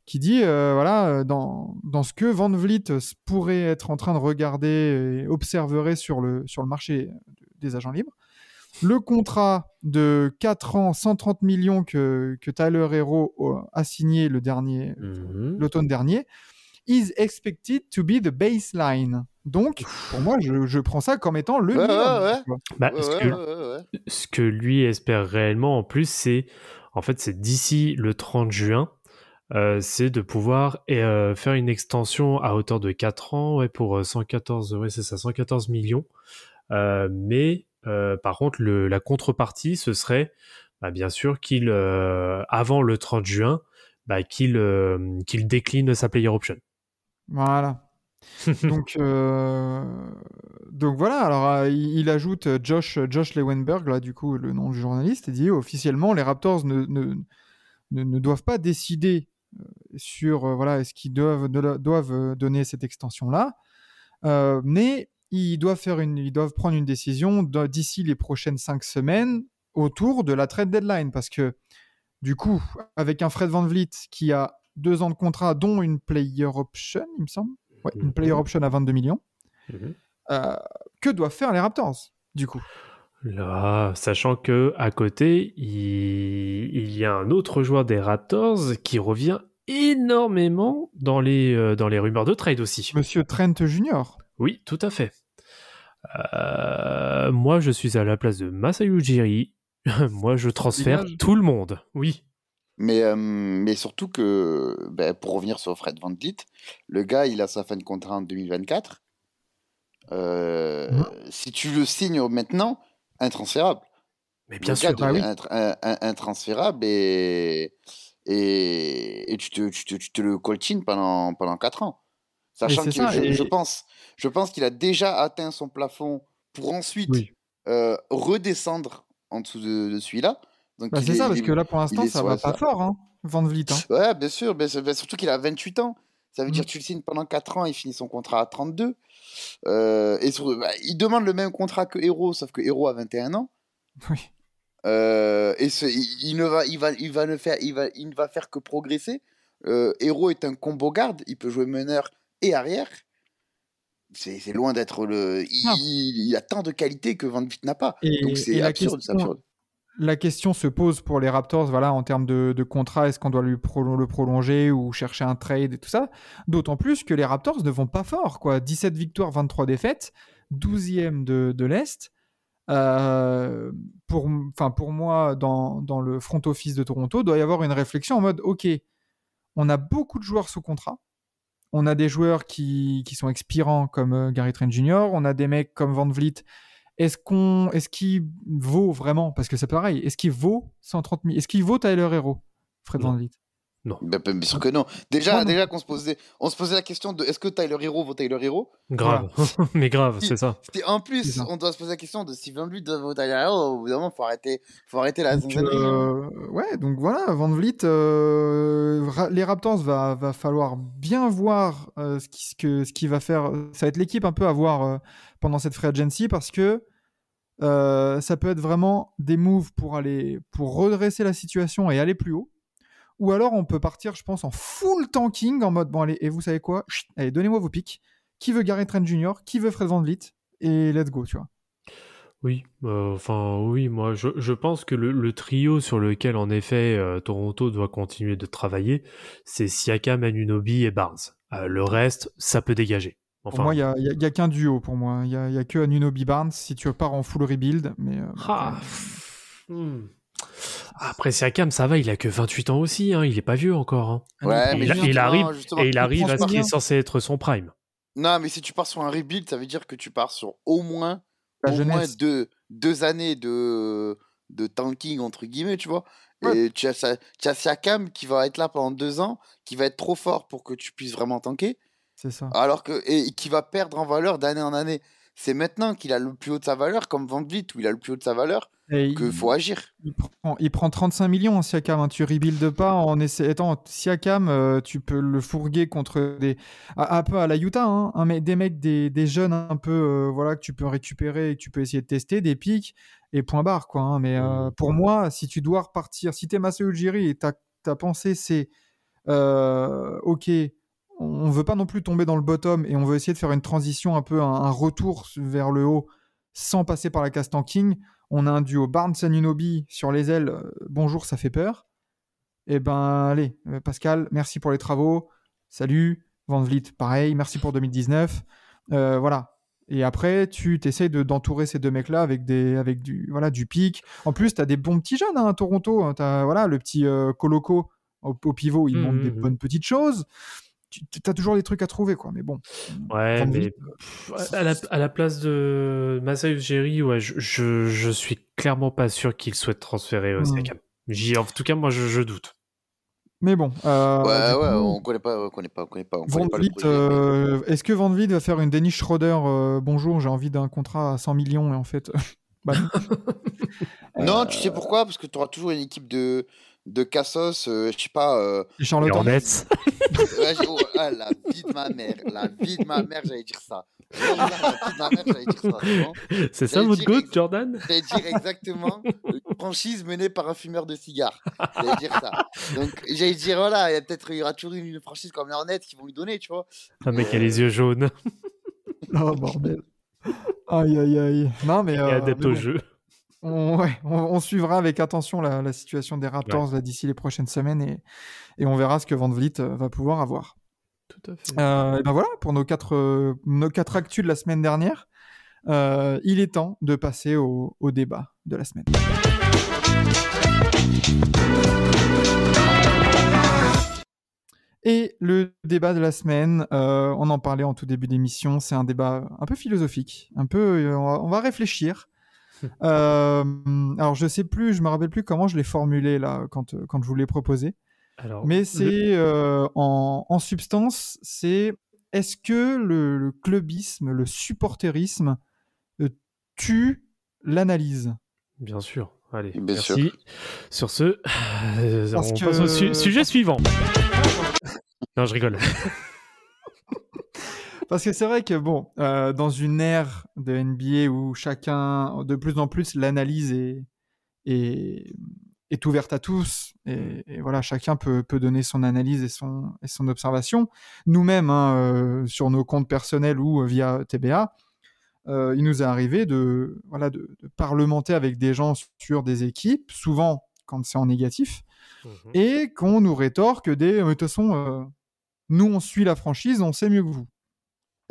qui dit voilà dans, dans ce que Van Vliet pourrait être en train de regarder et observerait sur le, sur le marché des agents libres. Le contrat de 4 ans, 130 millions que, que Tyler Hero euh, a signé le dernier Mhm. l'automne dernier is expected to be the baseline. Donc, pour moi, je, je prends ça comme étant le Ouais, minimum. ouais, ouais. Bah, Ouais, ce, ouais, que, ouais, ouais, ouais. ce que lui espère réellement en plus, c'est en fait c'est d'ici le 30 juin, euh, c'est de pouvoir euh, faire une extension à hauteur de 4 ans, ouais, pour euh, 114, ouais, c'est ça, 114 millions. Euh, mais euh, par contre, le, la contrepartie, ce serait bah, bien sûr qu'il, euh, avant le 30 juin, bah, qu'il euh, qu'il décline sa player option. Voilà. donc, euh, donc voilà, alors euh, il, ajoute euh, Josh, Josh Lewenberg, là du coup le nom du journaliste, il dit officiellement les Raptors ne, ne, ne, ne doivent pas décider euh, sur euh, voilà, est-ce qu'ils doivent, doivent euh, donner cette extension-là, Euh, mais ils doivent, faire une, ils doivent prendre une décision d'ici les prochaines cinq semaines autour de la trade deadline, parce que du coup, avec un Fred Van Vliet qui a deux ans de contrat, dont une player option, il me semble, Ouais, une player Mhm. option à 22 millions. Mhm. Euh, que doivent faire les Raptors, du coup? Là, sachant que à côté, il, il y a un autre joueur des Raptors qui revient énormément dans les, euh, dans les rumeurs de trade aussi. Monsieur Trent Junior. Oui, tout à fait. Euh, moi, je suis à la place de Masayu Ujiri. moi, je transfère Dégage. tout le monde. Oui. Mais, euh, mais surtout que, ben, pour revenir sur Fred Van Vliet, le gars, il a sa fin de contrat en 2024. Euh, Mhm. Si tu le signes maintenant, intransférable. Mais bien le sûr. bah un- un- intransférable et, et, et tu, te, tu, te, tu te le coltines pendant, pendant 4 ans. Sachant c'est que ça, je, et- je pense, je pense qu'il a déjà atteint son plafond pour ensuite Oui. euh, redescendre en dessous de, de celui-là. Donc Bah, c'est est- ça, parce que là, pour l'instant, ça va pas fort, hein, Van Vliet. hein. Ouais, bien sûr, bien surtout qu'il a 28 ans. Ça veut Mm. dire que tu le signes pendant 4 ans, il finit son contrat à 32. Euh, et sur- bah, il demande le même contrat que Hero, sauf que Hero a 21 ans. Oui. Euh, et ce- il, il ne va, il va, il va ne faire, il va, il ne va faire que progresser. Euh, Hero est un combo garde, il peut jouer meneur et arrière. C'est loin d'être le. Il, Non. il- il a tant de qualités que Van Vliet n'a pas. Et, Donc c'est la, absurde, c'est question, absurde. la question se pose pour les Raptors, voilà, en termes de, de contrat, est-ce qu'on doit lui le prolonger ou chercher un trade et tout ça? D'autant plus que les Raptors ne vont pas fort, quoi. 17 victoires, 23 défaites, 12e de, de l'Est. Euh, pour, pour moi, dans, dans le front office de Toronto, doit y avoir une réflexion en mode, ok, on a beaucoup de joueurs sous contrat. On a des joueurs qui, qui sont expirants comme euh, Gary Trent Jr. On a des mecs comme Van Vliet. Est-ce qu'on, est-ce qu'il vaut vraiment Parce que c'est pareil. Est-ce qu'il vaut 130 000 Est-ce qu'il vaut Tyler Hero, Fred Non. Van Vliet? Bah, bah, bien sûr que non. Déjà, Non, non. déjà qu'on se posait, on se posait la question de est-ce que Tyler Hero vaut Tyler Hero? Grave. Mais grave, c'est ça. En plus, ça. on doit se poser la question de si Van Vliet vaut Tyler Hero. Au bout d'un moment, faut arrêter, faut arrêter la Donc, euh, ouais, donc voilà, Van Vliet, euh, Ra- les Raptors va, va falloir bien voir euh, ce qui ce que ce qui va faire. Ça va être l'équipe un peu à voir euh, pendant cette free agency parce que euh, ça peut être vraiment des moves pour aller pour redresser la situation et aller plus haut. Ou alors on peut partir, je pense, en full tanking en mode bon allez et vous savez quoi, Chut, allez donnez-moi vos pics. Qui veut Gary Trent Jr. Qui veut Fred Van Vliet? Et let's go, tu vois. Oui, euh, enfin oui, moi je, je pense que le, le trio sur lequel en effet euh, Toronto doit continuer de travailler, c'est Siakam, Anunoby et Barnes. Euh, le reste, ça peut dégager. Pour Enfin, moi, il n'y a, y a- il y a qu'un duo pour moi. Il n'y a, y a que Anunoby Barnes si tu pars en full rebuild. Mais, euh, ah, hmm. Après Siakam, ça va, il a que 28 ans aussi, hein, il est pas vieux encore. hein. Ouais, Et mais il, il arrive, et il arrive à ce qui est censé être son prime. Non, mais si tu pars sur un rebuild, ça veut dire que tu pars sur au moins, La au moins deux, deux années de, de tanking, entre guillemets, tu vois. Ouais. Et tu as, Sa- tu as Siakam qui va être là pendant deux ans, qui va être trop fort pour que tu puisses vraiment tanker, c'est ça. alors que, et qui va perdre en valeur d'année en année. C'est maintenant qu'il a le plus haut de sa valeur, comme Van Vliet, où il a le plus haut de sa valeur, Et qu'il il, faut agir. il prend, il prend 35 millions en Siakam. hein. Tu rebuildes pas en essayant. Siakam, euh, tu peux le fourguer contre des. Un peu à la Utah, hein, mec- des mecs, des, des jeunes un peu euh, voilà, que tu peux récupérer et que tu peux essayer de tester, des pics et point barre. Quoi, hein. Mais euh, Mhm. pour moi, si tu dois repartir, si tu es Masai Ujiri et ta, ta pensée c'est euh, ok, on veut pas non plus tomber dans le bottom et on veut essayer de faire une transition, un peu un, un retour vers le haut sans passer par la case tanking. On a un duo Barnes Anunoby sur les ailes. euh, bonjour, ça fait peur. Eh ben, allez, euh, Pascal, merci pour les travaux. Salut. Van Vliet, pareil. Merci pour 2019. Euh, voilà. Et après, tu t'essayes de- d'entourer ces deux mecs-là avec, des, avec du, voilà, du pic. En plus, tu as des bons petits jeunes hein, à Toronto. Tu as voilà, le petit euh, Coloco au, au pivot, il Mhm, montre des mhm. bonnes petites choses. Tu as toujours des trucs à trouver, quoi. Mais bon. Ouais, mais pff, à la, à la place de Masai Ujiri, ouais, je, je, je suis clairement pas sûr qu'il souhaite transférer euh, Hmm. En tout cas, moi, je, je doute. Mais bon. euh, ouais, ouais, coup, on connaît pas, on connaît pas, on connaît pas, on Van Vliet, euh, est-ce que Van Vliet va faire une Dennis Schroeder euh, Bonjour, j'ai envie d'un contrat à 100 millions et en fait. bah non. Euh, tu sais pourquoi? Parce que tu auras toujours une équipe de, de cassos, euh, je sais pas. euh, Charlotte Hornets, ouais, j'ai- oh, ah, la vie de ma mère, la vie de ma mère, j'allais dire ça. Wallah, la vie de ma mère, j'allais dire ça. c'est ça votre goût, ex- Jordan? J'allais dire exactement une franchise menée par un fumeur de cigares. J'allais dire ça. Donc j'allais dire voilà, il y a peut-être il y aura toujours une, franchise comme les Hornets qui vont lui donner, tu vois. Un mec qui a les yeux jaunes Oh bordel. Aïe aïe aïe. Non mais. et euh, adepte mais au jeu. On, ouais, on, on suivra avec attention la, la situation des Raptors d'ici les prochaines semaines et, et on verra ce que Van Vliet euh, va pouvoir avoir. Tout à fait. Euh, et ben voilà pour nos quatre, euh, nos quatre actus de la semaine dernière. Euh, il est temps de passer au, au débat de la semaine. Et le débat de la semaine, euh, on en parlait en tout début d'émission, c'est un débat un peu philosophique, un peu, euh, on, va, on va réfléchir. Euh, alors je sais plus, je me rappelle plus comment je l'ai formulé là quand, euh, quand je vous l'ai proposé. Alors, Mais le- c'est euh, en, en substance, c'est est-ce que le, le clubisme, le supporterisme euh, tue l'analyse? Bien sûr. Allez, Bien merci. Sur ce, euh, on que- passe au su- sujet suivant. non, je rigole. Parce que c'est vrai que bon, euh, dans une ère de NBA où chacun, de plus en plus, l'analyse est, est, est ouverte à tous et, et voilà, chacun peut, peut donner son analyse et son, et son observation. Nous-mêmes, hein, euh, sur nos comptes personnels ou euh, via TBA, euh, il nous est arrivé de, voilà, de, de parlementer avec des gens sur des équipes, souvent quand c'est en négatif, Mhm. et qu'on nous rétorque des de toute façon, euh, nous on suit la franchise, on sait mieux que vous.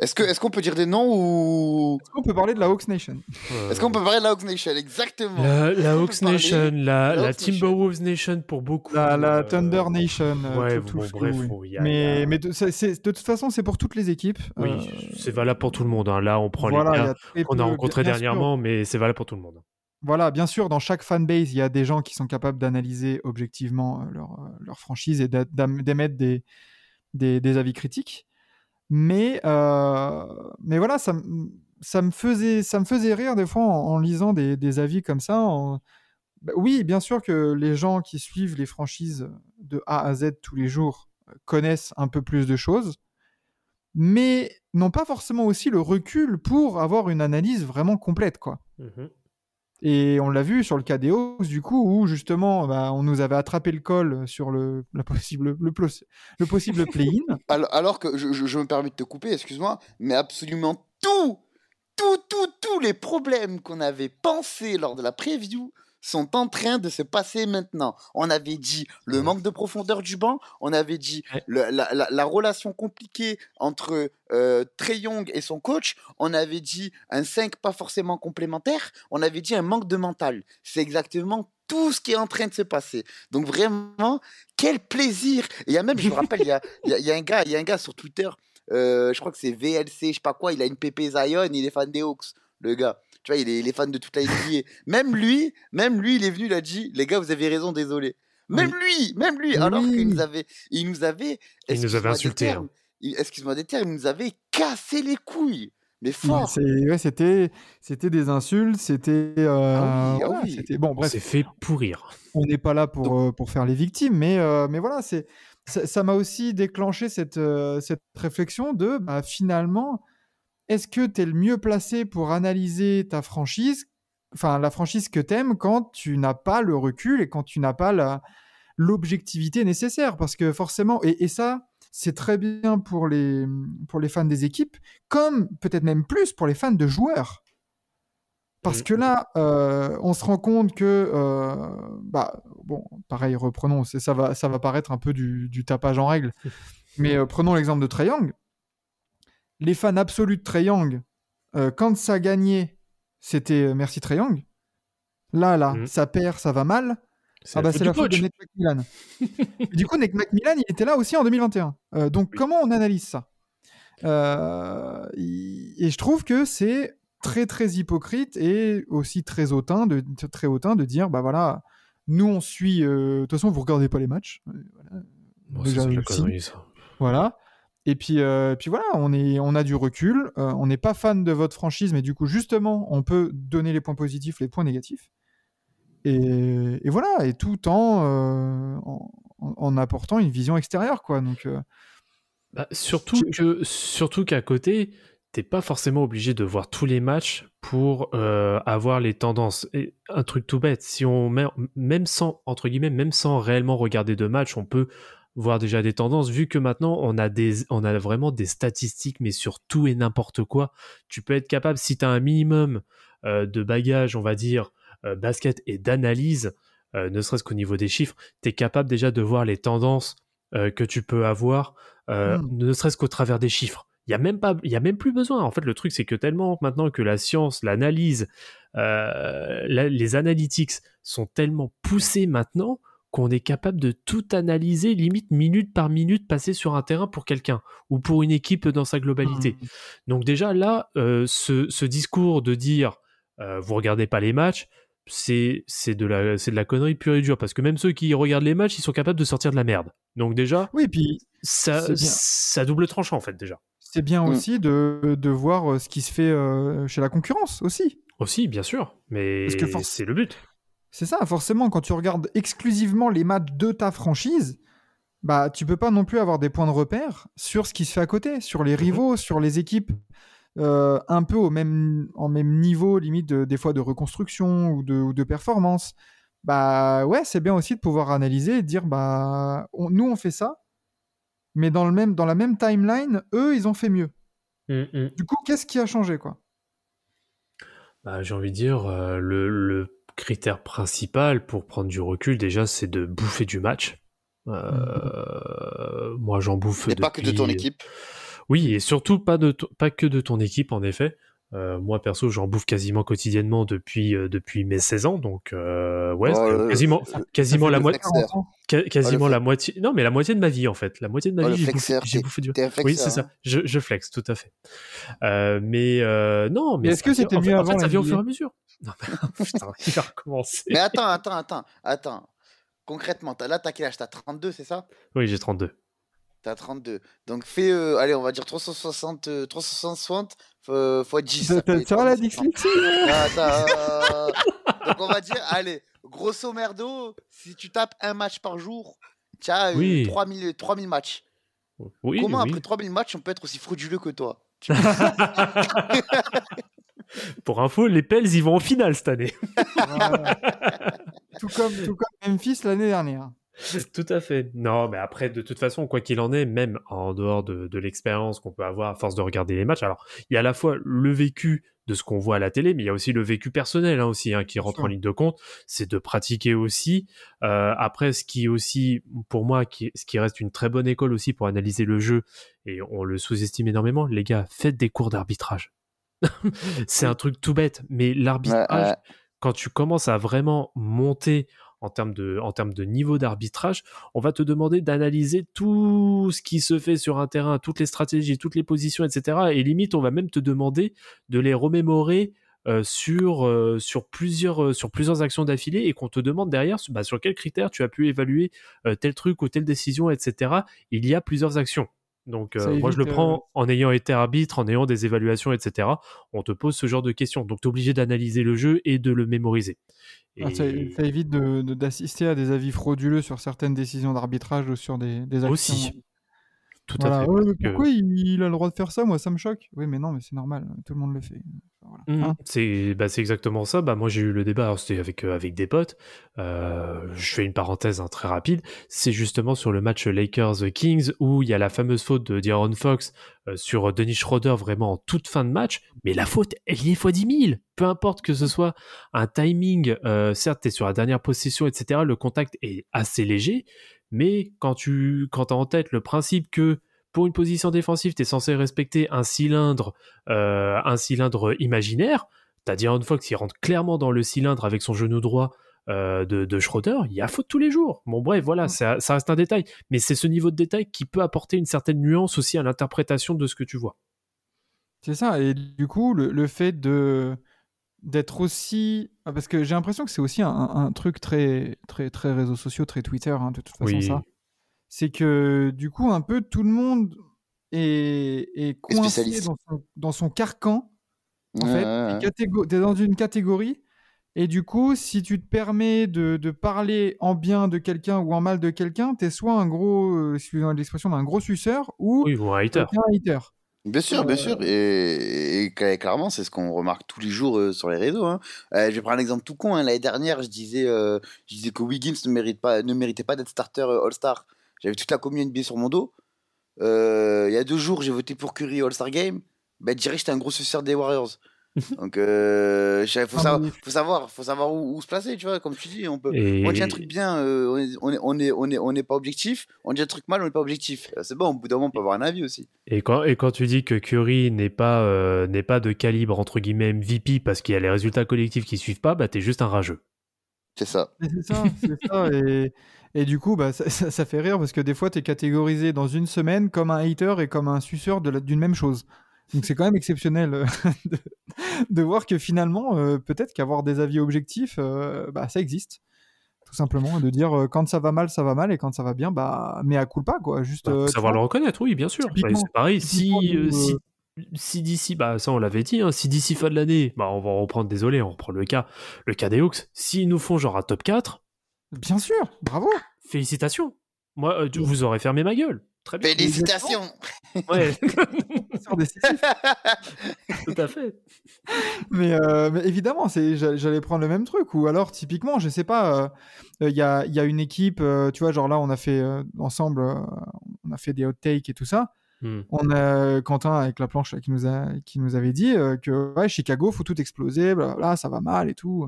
Est-ce que- est-ce qu'on peut dire des noms ou. Est-ce qu'on peut parler de la Hawks Nation Euh, Est-ce qu'on peut parler de la Hawks Nation Exactement. La, Hawks Nation, la, la la Hawks Nation. Timberwolves Nation pour beaucoup. La, la euh, Thunder Nation. euh, ouais, tout- bon, tout- bref, oui. a- mais, a- mais de, toute façon, c'est pour toutes les équipes. Oui, Euh, c'est valable pour tout le monde. hein. Là, on prend voilà, les très qu'on a rencontrés sûr. dernièrement, mais c'est valable pour tout le monde. Voilà, bien sûr, dans chaque fanbase, il y a des gens qui sont capables d'analyser objectivement leur, leur franchise et d'émettre des, des, des avis critiques. Mais, euh, mais voilà, ça, ça, me faisait, ça me faisait rire des fois en, lisant des, des avis comme ça. Bah oui, bien sûr que les gens qui suivent les franchises de A à Z tous les jours euh, connaissent un peu plus de choses, mais n'ont pas forcément aussi le recul pour avoir une analyse vraiment complète, quoi. Mhm. Et on l'a vu sur le cas des du coup, où justement, bah, on nous avait attrapé le col sur le, possible, le, possible play-in. Alors, que je me permets de te couper, excuse-moi, mais absolument tout, tout, tout, tous les problèmes qu'on avait pensés lors de la preview sont en train de se passer maintenant. On avait dit le manque de profondeur du banc, on avait dit le- la, la- la relation compliquée entre euh, Trey Young et son coach, on avait dit un 5 pas forcément complémentaire, on avait dit un manque de mental. C'est exactement tout ce qui est en train de se passer. Donc vraiment, quel plaisir Il y a même, je me rappelle, il y a, il y a- il y a un gars, il y a un gars sur Twitter, euh, je crois que c'est VLC, je sais pas quoi, il a une PP Zion, il est fan des Hawks, le gars. Tu vois, il est, il est fan de toute la NBA. même lui, même lui, il est venu, il a dit, les gars, vous avez raison, désolé. Même lui, même lui, alors qu'il nous avait, il nous avait, Il nous avait insulté, termes, hein. il- excuse-moi des termes, il nous avait cassé les couilles, mais fort. c'est- ouais, c'était, c'était des insultes, c'était, euh, Ah oui, ah c'était bon. On Bref, s'est fait pourrir. on n'est pas là pour, euh, pour faire les victimes, mais, euh, mais voilà, c'est, ça m'a aussi déclenché cette, euh, cette réflexion de bah, finalement, est-ce que tu es le mieux placé pour analyser ta franchise, enfin la franchise que t'aimes, quand tu n'as pas le recul et quand tu n'as pas l'objectivité nécessaire? Parce que forcément, et, et ça, c'est très bien pour les, pour les fans des équipes, comme peut-être même plus pour les fans de joueurs. Parce Mhm. que là, euh, on se rend compte que, euh, bah, bon, pareil, reprenons, ça va, ça va paraître un peu du, du tapage en règle, mais euh, prenons l'exemple de Trae Young. Les fans absolus de Trae Young, euh, quand ça gagnait, c'était euh, merci Trae Young. Là, là, Mhm. ça perd, ça va mal. Ah bah c'est la faute de. Nick McMillan. Du coup, Nick McMillan, il était là aussi en 2021. Euh, donc, Oui. comment on analyse ça? Euh, Et je trouve que c'est très très hypocrite et aussi très hautain de très hautain de dire bah voilà, nous on suit. euh, De toute façon, vous regardez pas les matchs. Voilà. Bon, Déjà, ça, c'est de la aussi. connerie, ça. Voilà. Et puis, euh, puis voilà, on, est, on a du recul. euh, on n'est pas fan de votre franchise, mais du coup, justement, on peut donner les points positifs, les points négatifs. Et, et voilà, et tout en, euh, en, en apportant une vision extérieure, quoi. Donc, Bah, surtout que surtout qu'à côté, t'es pas forcément obligé de voir tous les matchs pour euh, avoir les tendances. Et un truc tout bête, si on met, même sans entre guillemets, même sans réellement regarder de match, on peut voir déjà des tendances. Vu que maintenant on a des, on a vraiment des statistiques, mais sur tout et n'importe quoi. Tu peux être capable, si tu as un minimum euh, de bagage, on va dire euh, basket et d'analyse, euh, ne serait-ce qu'au niveau des chiffres, tu es capable déjà de voir les tendances que tu peux avoir euh, Mm. ne serait-ce qu'au travers des chiffres. Il y a même pas, il y a même plus besoin. En fait, le truc c'est que tellement maintenant que la science, l'analyse, la- les analytics sont tellement poussés maintenant qu'on est capable de tout analyser, limite minute par minute, passer sur un terrain pour quelqu'un ou pour une équipe dans sa globalité. Mm. Donc déjà là, euh, ce, ce discours de dire euh, vous regardez pas les matchs, c'est c'est de la c'est de la connerie pure et dure parce que même ceux qui regardent les matchs, ils sont capables de sortir de la merde. Donc déjà, oui, puis ça ça double tranchant en fait déjà. c'est bien Mm. aussi de, de voir euh, ce qui se fait euh, chez la concurrence aussi. Aussi, bien sûr, mais c'est le but. C'est ça, forcément, quand tu regardes exclusivement les matchs de ta franchise, bah tu peux pas non plus avoir des points de repère sur ce qui se fait à côté, sur les rivaux, sur les équipes euh, un peu au même, en même niveau, limite de- des fois de reconstruction ou de, ou de performance. bah ouais, c'est bien aussi de pouvoir analyser et de dire bah on- nous on fait ça, mais dans le même dans la même timeline, eux ils ont fait mieux. Mm, mm. Du coup, qu'est-ce qui a changé quoi? Bah, j'ai envie de dire, euh, le, le critère principal pour prendre du recul, déjà, c'est de bouffer du match. Euh, Moi, j'en bouffe Et pas que de ton équipe. Oui, et surtout pas, de pas que de ton équipe, en effet. Euh, moi, perso, j'en bouffe quasiment quotidiennement depuis, euh, depuis mes 16 ans, donc euh, ouais, Oh, le- quasiment, le- quasiment, la, fait moi- flexeur. 40 ans. ca- quasiment Oh, la moitié. Non, mais la moitié de ma vie, en fait. La moitié de ma Oh, vie, j'ai bouffé, du. Oui, c'est ça. hein. Je, je flex, tout à fait. Euh, mais euh, non, mais Mais est-ce que c'était en fait- mieux en avant fait, ça vient au fur et à mesure. Non, mais, putain, il a recommencé. Mais attends, attends, attends, attends. Concrètement, t'as- là, t'as quel âge? T'as 32, c'est ça? Oui, j'ai 32. T'as 32. Donc fais, euh, allez, on va dire 360, euh, 360 euh, fois 10. Ça, ça ça- fait ça va la 3600. dyslexie attends. Donc on va dire, allez, grosso merdo, si tu tapes un match par jour, tu as Oui. 3000, 3000 matchs. Oui, Comment oui. après 3000 matchs, on peut être aussi frauduleux que toi? Pour info, les Pels, ils vont en finale cette année. Tout, comme, tout comme Memphis l'année dernière. Tout à fait. Non, mais après, de toute façon, quoi qu'il en est, même en dehors de, de l'expérience qu'on peut avoir à force de regarder les matchs, alors il y a à la fois le vécu de ce qu'on voit à la télé, mais il y a aussi le vécu personnel hein, aussi hein, qui rentre en ligne de compte. C'est de pratiquer aussi. Euh, après, ce qui aussi, pour moi, qui, ce qui reste une très bonne école aussi pour analyser le jeu, et on le sous-estime énormément, les gars, faites des cours d'arbitrage. C'est un truc tout bête, mais l'arbitrage, Ouais, ouais. quand tu commences à vraiment monter en termes de, en termes de niveau d'arbitrage, on va te demander d'analyser tout ce qui se fait sur un terrain, toutes les stratégies, toutes les positions, etc. Et limite, on va même te demander de les remémorer euh, sur, euh, sur, plusieurs, euh, sur plusieurs actions d'affilée et qu'on te demande derrière bah, sur quels critères tu as pu évaluer tel truc ou telle décision, etc. Il y a plusieurs actions. Donc, euh, moi, je le prends en ayant été arbitre, en ayant des évaluations, etc. On te pose ce genre de questions. Donc, tu es obligé d'analyser le jeu et de le mémoriser. Ah, ça, évite de- de- d'assister à des avis frauduleux sur certaines décisions d'arbitrage ou sur des, des actions. Aussi. Tout Voilà. à fait. Ouais, mais parce que- pourquoi il, a le droit de faire ça? Moi, ça me choque. Oui, mais non, mais c'est normal. Tout le monde le fait. Voilà. Mhm. Hein? C'est bah, c'est exactement ça. Bah, moi, j'ai eu le débat, c'était avec, euh, avec des potes. Euh, je fais une parenthèse hein, très rapide. C'est justement sur le match Lakers-Kings où il y a la fameuse faute de D'Aaron Fox euh, sur Dennis Schroeder vraiment en toute fin de match. Mais la faute, elle y est fois 10 000. Peu importe que ce soit un timing, certes, tu es sur la dernière possession, etc. Le contact est assez léger. Mais quand tu quand as en tête le principe que pour une position défensive, tu es censé respecter un cylindre, euh, un cylindre imaginaire, T'as D'Aaron Fox, il rentre clairement dans le cylindre avec son genou droit euh, de, de Schroeder. Il y a faute tous les jours. Bon, bref, voilà, ça, ça reste un détail. Mais c'est ce niveau de détail qui peut apporter une certaine nuance aussi à l'interprétation de ce que tu vois. C'est ça. Et du coup, le, le fait de d'être aussi ah, parce que j'ai l'impression que c'est aussi un, un truc très très très réseaux sociaux, très Twitter, hein, de toute façon Oui. ça. C'est que du coup, un peu tout le monde est, est coincé dans son, dans son carcan. En fait, t'es dans une catégorie. Et du coup, si tu te permets de, de parler en bien de quelqu'un ou en mal de quelqu'un, t'es soit un gros, euh, excusez-moi l'expression, mais un gros suceur ou Oui, ou un hater. un hater. Bien sûr, bien Euh, sûr. Et, et cla- clairement, c'est ce qu'on remarque tous les jours euh, sur les réseaux. hein. Euh, je vais prendre un exemple tout con. hein. L'année dernière, je disais, euh, je disais que Wiggins ne, mérite pas, ne méritait pas d'être starter euh, All-Star. J'avais toute la commune NBA sur mon dos. Euh, il y a deux jours, j'ai voté pour Curry All-Star Game. Ben, je dirais que j'étais un gros suceur des Warriors. Donc, euh, il faut, Ah, savoir, faut savoir, faut savoir où, où se placer, tu vois. Comme tu dis, on peut. Et... On dit un truc bien, euh, on est- on est- on est- on est- n'est pas objectif. On dit un truc mal, on n'est pas objectif. Euh, C'est bon, au bout d'un moment, on peut avoir un avis aussi. Et quand, et quand tu dis que Curry n'est pas, euh, n'est pas de calibre entre guillemets MVP parce qu'il y a les résultats collectifs qui suivent pas, bah t'es juste un rageux. C'est ça. C'est ça, c'est ça. Et, et du coup, bah, ça, ça- ça fait rire parce que des fois, tu es catégorisé dans une semaine comme un hater et comme un suceur d'une même chose. Donc c'est quand même exceptionnel euh, de, de voir que finalement, euh, peut-être qu'avoir des avis objectifs, euh, bah, ça existe. Tout simplement, de dire euh, quand ça va mal, ça va mal, et quand ça va bien, bah, mais à coup pas, quoi. Juste, Bah, euh, savoir le reconnaître, oui, bien sûr. Bah, c'est pareil, si, euh, si, si d'ici, bah ça on l'avait dit, hein, si d'ici fin de l'année, bah on va reprendre, désolé, on reprend le cas, le cas des Hawks, s'ils nous font genre un top 4, Bien sûr, bravo. félicitations. Moi, vous aurez fermé ma gueule. Très bien. Félicitations Ouais. Tout à fait. mais, euh, mais évidemment, j'allais prendre le même truc. Ou alors, typiquement, je sais pas, euh, il y, a, il y a une équipe, euh, tu vois, genre là, on a fait euh, ensemble, euh, on a fait des hot takes et tout ça. Hmm. On a Quentin avec la planche qui nous a qui nous avait dit euh, que ouais, Chicago faut tout exploser, là ça va mal et tout.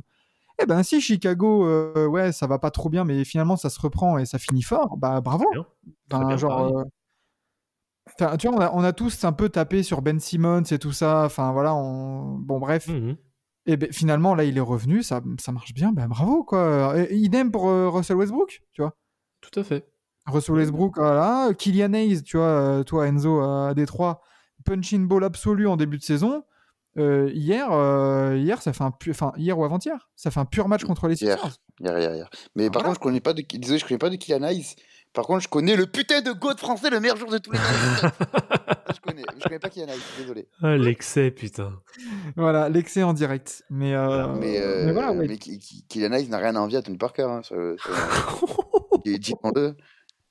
Eh ben si Chicago euh, ouais ça va pas trop bien mais finalement ça se reprend et ça finit fort, bah bravo. Bien. Bien, genre euh, tu vois on a, on a tous un peu tapé sur Ben Simmons et tout ça. Enfin voilà on bon bref Mhm. et ben, finalement là il est revenu ça ça marche bien ben bravo quoi. Et idem pour euh, Russell Westbrook tu vois. Tout à fait. Russell Westbrook, voilà. Kylian Hayes, tu vois, toi Enzo à Détroit, punching ball absolu en début de saison. Euh, hier, euh, hier, ça fait un pu- enfin hier ou avant-hier, ça fait un pur match contre les. Sixers. Hier, hier, hier. Mais par Voilà. contre, je connais pas de. Désolé, je connais pas de Kylian Hayes. Par contre, je connais le putain de goat français, le meilleur joueur de tous les temps. je connais. Je connais pas Kylian Hayes, désolé. Ah, l'excès, putain. Voilà, l'excès en direct. Mais, euh, Mais, euh, mais voilà, ouais. mais Kylian Hayes n'a rien à envier à Tony Parker. Hein, sur- sur-.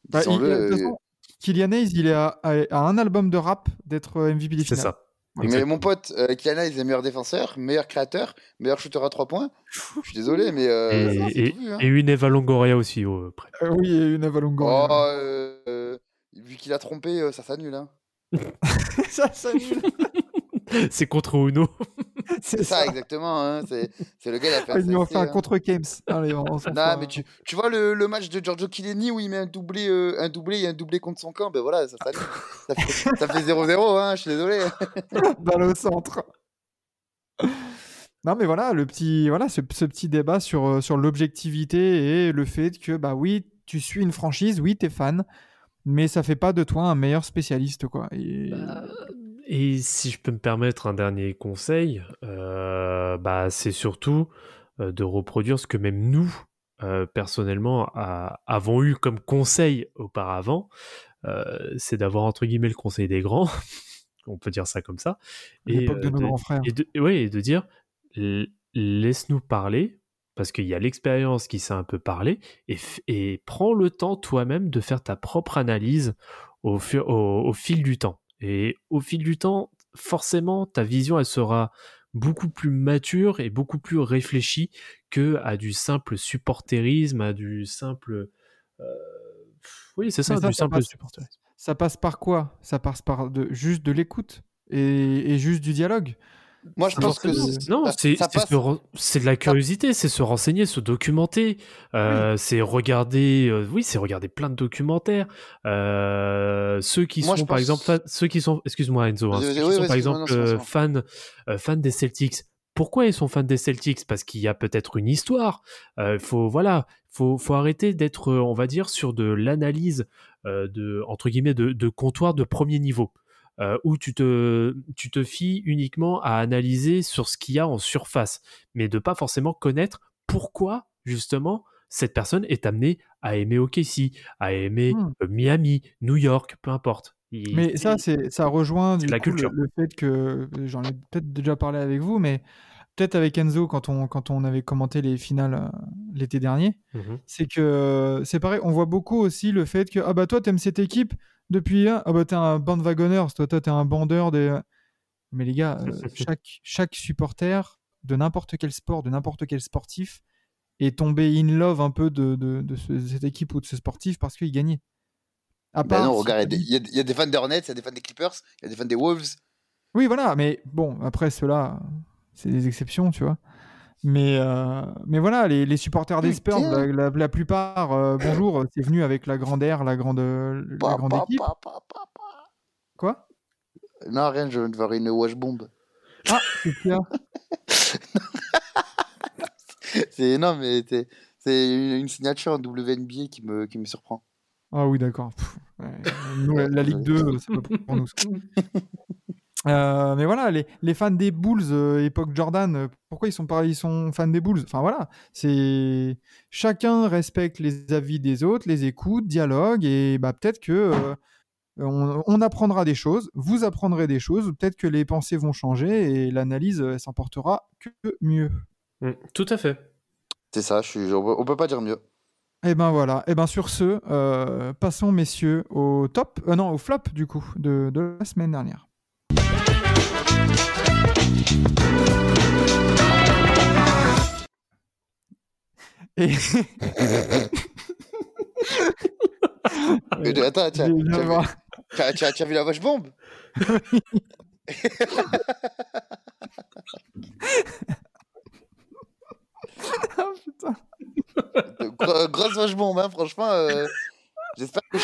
Bah, il- de toute euh, façon, Kylian Hayes, il est à, à- à un album de rap d'être MVP des C'est finales. Mais mon pote, euh, Kylian Hayes est meilleur défenseur, meilleur créateur, meilleur shooter à 3 points. Je suis désolé, mais. Euh, Et, ça, c'est et- tout vu, hein. et une Eva Longoria aussi, oh, près. Euh, oui, et une Avalongo. Oh, euh, euh, vu qu'il a trompé, euh, ça s'annule. Hein. ça, nul. C'est contre Uno. C'est ça, ça. exactement. Hein. C'est c'est le gars, il a fait Ah, un Ils lui ont sacré, fait un hein. contre Games. Allez, on s'en Non, fout, mais tu, tu vois le, le match de Giorgio Chiellini où il met un doublé, euh, un doublé et un doublé contre son camp, ben voilà, ça fait ça fait 0-0, hein, je suis désolé. balle au centre. Non mais voilà le petit voilà ce, ce petit débat sur euh, sur l'objectivité et le fait que bah oui tu suis une franchise oui t'es fan mais ça fait pas de toi un meilleur spécialiste quoi et Et si je peux me permettre un dernier conseil, euh, bah, c'est surtout euh, de reproduire ce que même nous, euh, personnellement, a- avons eu comme conseil auparavant. C'est d'avoir entre guillemets le conseil des grands, on peut dire ça comme ça, et, de nos grands frères et de, ouais, et de dire laisse-nous parler parce qu'il y a l'expérience qui sait un peu parler et, prends le temps toi-même de faire ta propre analyse au, fur- au, au fil du temps. Et au fil du temps, forcément, ta vision, elle sera beaucoup plus mature et beaucoup plus réfléchie que à du simple supporterisme, à du simple... euh, oui, c'est ça, du ça simple passe- supporterisme. ça passe par quoi? Ça passe par de juste de l'écoute et, et juste du dialogue? Moi, je pense que. Non, c'est de la curiosité, c'est se renseigner, se documenter, euh, c'est regarder, euh, oui, c'est regarder plein de documentaires. Euh, ceux qui Moi, sont, par pense- exemple, ceux qui sont, excuse-moi Enzo, hein, ceux qui oui, sont par exemple non, fans, fans des Celtics. Pourquoi ils sont fans des Celtics? Parce qu'il y a peut-être une histoire. Euh, faut, voilà, faut, faut arrêter d'être, on va dire, sur de l'analyse de entre guillemets de, de comptoir de premier niveau euh, où tu te, tu te fies uniquement à analyser sur ce qu'il y a en surface, mais de pas forcément connaître pourquoi justement cette personne est amenée à aimer OKC, à aimer Hmm. euh, Miami, New York, peu importe. Il- Mais ça, c'est ça rejoint du la coup, le, culture. le fait que j'en ai peut-être déjà parlé avec vous, mais peut-être avec Enzo quand on quand on avait commenté les finales euh, l'été dernier, Mhm. c'est que euh, c'est pareil. On voit beaucoup aussi le fait que ah bah toi t'aimes cette équipe depuis là, ah bah t'es un bandwagoner, toi toi t'es un bandeur des. Mais les gars, euh, chaque chaque supporter de n'importe quel sport, de n'importe quel sportif est tombé in love un peu de, de, de ce- de cette équipe ou de ce sportif parce qu'il gagnait. À Ben non, si regarde, t'as il y, a des- il y a des fans des Hornets, il y a des fans des Clippers, il y a des fans des Wolves. Oui, voilà, mais bon, après ceux-là, c'est des exceptions, tu vois. Mais, euh, mais voilà, les, les supporters des Spurs, la, la- la plupart, euh, bonjour, c'est venu avec la grande air, la grande, la Pa, grande pa, équipe. pa. Quoi? Non, rien, je viens de voir une wash bomb. Ah, c'est C'est non, mais c'est c'est une, signature en WNBA qui me, qui me surprend. Ah oui, d'accord. Ouais, la Ligue 2, c'est pas pour nous. Euh, mais voilà, les, les fans des Bulls, euh, époque Jordan, euh, pourquoi ils sont pas, ils sont fans des Bulls? Enfin voilà, c'est chacun respecte les avis des autres, les écoute, dialogue, et bah peut-être que euh, on, on apprendra des choses, vous apprendrez des choses, ou peut-être que les pensées vont changer et l'analyse euh, s'en portera que mieux. Mm, Tout à fait. C'est ça, je suis, on, peut, on peut pas dire mieux. Et ben voilà, et ben sur ce, euh, passons messieurs au top, euh, non au flop du coup de, de la semaine dernière. Et Mais attends, tu as, vu- as- as- la vache bombe Ah, putain. Grosse vache bombe, hein, franchement. euh, J'espère que,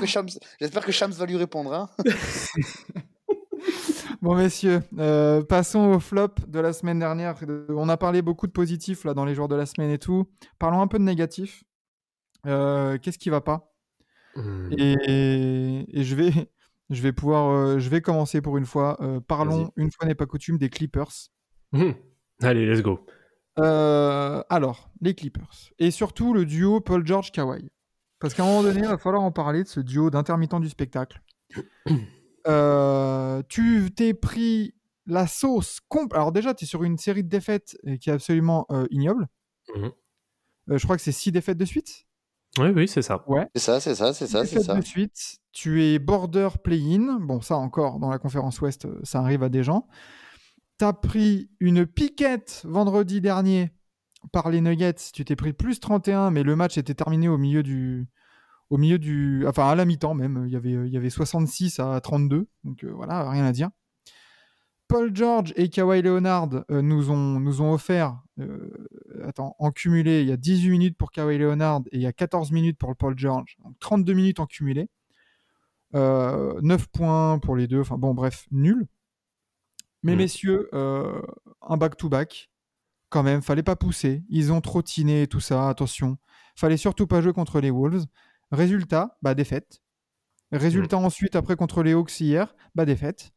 que, Shams... que Shams va lui répondre. Hein. Bon, messieurs, euh, passons au flop de la semaine dernière. On a parlé beaucoup de positifs là, dans les jours de la semaine et tout. Parlons un peu de négatifs. Euh, Qu'est-ce qui va pas? Hmm. et, et je vais, je vais pouvoir, euh, je vais commencer pour une fois. Parlons, une fois n'est pas coutume, des Clippers. Hmm. Allez, let's go. Alors, les Clippers. Et surtout le duo Paul George Kawhi. Parce qu'à un moment donné, il va falloir en parler de ce duo d'intermittents du spectacle. Euh, tu t'es pris la sauce complète. Alors déjà, tu es sur une série de défaites euh, qui est absolument euh, ignoble. Euh, je crois que c'est six défaites de suite. Oui, oui, c'est ça. C'est ça, c'est ça, c'est ça, c'est défaites ça. de suite. Tu es border play-in. Bon, ça encore, dans la conférence Ouest, ça arrive à des gens. Tu as pris une piquette vendredi dernier par les Nuggets. Tu t'es pris plus 31, mais le match était terminé au milieu du. Au milieu du. Enfin, à la mi-temps même. Il y avait, il y avait 66 à 32. Donc euh, voilà, rien à dire. Paul George et Kawhi Leonard euh, nous, ont, nous ont offert, euh, attends, en cumulé, il y a 18 minutes pour Kawhi Leonard et il y a 14 minutes pour le Paul George. Donc 32 minutes en cumulé. Euh, 9 points pour les deux. Enfin bon, bref, nul. Mais Mm. messieurs, un back-to-back, quand même, fallait pas pousser. Ils ont trottiné et tout ça, attention. Fallait surtout pas jouer contre les Wolves. Résultat, bah défaite. Résultat ensuite, après contre les Hawks hier, bah défaite.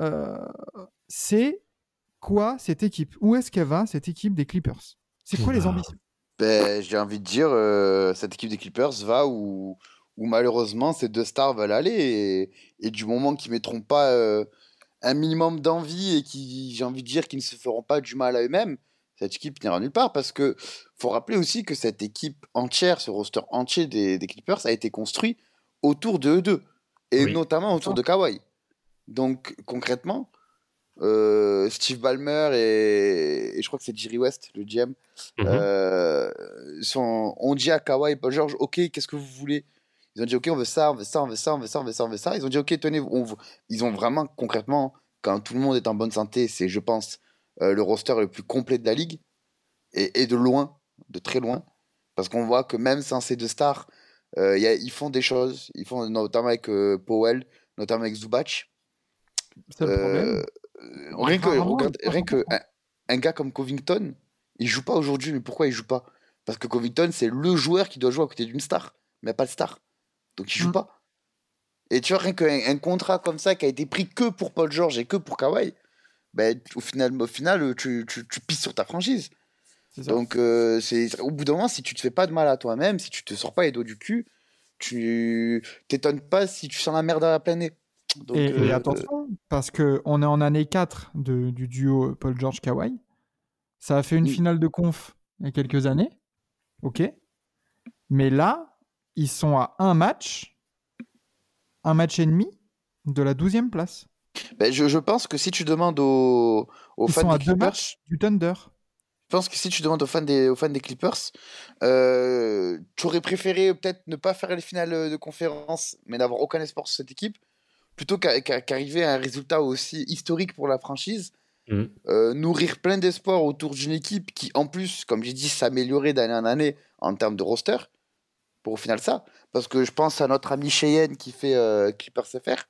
Euh, c'est quoi cette équipe? Où est-ce qu'elle va, cette équipe des Clippers? C'est quoi les ambitions? Ben, j'ai envie de dire, euh, cette équipe des Clippers va où, où malheureusement ces deux stars veulent aller. Et, et du moment qu'ils mettront pas euh, un minimum d'envie et qui, j'ai envie de dire, qu'ils ne se feront pas du mal à eux-mêmes, cette équipe n'ira nulle part. Parce que faut rappeler aussi que cette équipe entière, ce roster entier des, des Clippers, a été construit autour de eux deux. Et Oui. notamment autour de Kawhi. Donc concrètement, euh, Steve Ballmer et, et je crois que c'est Jerry West, le GM, Mhm. euh, sont, on dit à Kawhi et Paul George, ok, qu'est-ce que vous voulez? Ils ont dit, ok, on veut ça, on veut ça, on veut ça, on veut ça, on veut ça, on veut ça. Ils ont dit, ok, tenez, on ils ont vraiment concrètement, quand tout le monde est en bonne santé, c'est, je pense, euh, le roster le plus complet de la ligue et, et de loin, de très loin, parce qu'on voit que même sans ces deux stars, euh, il y a- ils font des choses, ils font notamment avec euh, Powell, notamment avec Zubac. C'est le problème. Rien que, regarde- rien que un gars comme Covington, il joue pas aujourd'hui, mais pourquoi il joue pas? Parce que Covington, c'est le joueur qui doit jouer à côté d'une star, mais pas de star. Donc il joue Mm. pas. Et tu vois, rien qu'un un contrat comme ça qui a été pris que pour Paul George et que pour Kawhi, ben, au, final, au final, tu, tu, tu pisses sur ta franchise. Donc, euh, c'est au bout d'un moment, si tu te fais pas de mal à toi-même, si tu te sors pas les dos du cul, tu t'étonnes pas si tu sens la merde à la nez. Donc, et, et euh, attention, parce qu'on est en année 4 de- du duo Paul George Kawhi. Ça a fait une finale de conf il y a quelques années. Ok. Mais là, ils sont à un match, un match et demi de la 12e place. Ben, je, je pense que si tu demandes aux, aux Ils fans sont des deux Clippers, matchs du Thunder. je pense que si tu demandes aux fans des, aux fans des Clippers, euh, tu aurais préféré peut-être ne pas faire les finales de conférence, mais n'avoir aucun espoir sur cette équipe, plutôt qu'arriver à un résultat aussi historique pour la franchise. Mhm. euh, nourrir plein d'espoir autour d'une équipe qui, en plus, comme j'ai dit, s'améliorait d'année en année en termes de roster. Pour au final ça. Parce que je pense à notre ami Cheyenne qui fait euh, Clippers FR.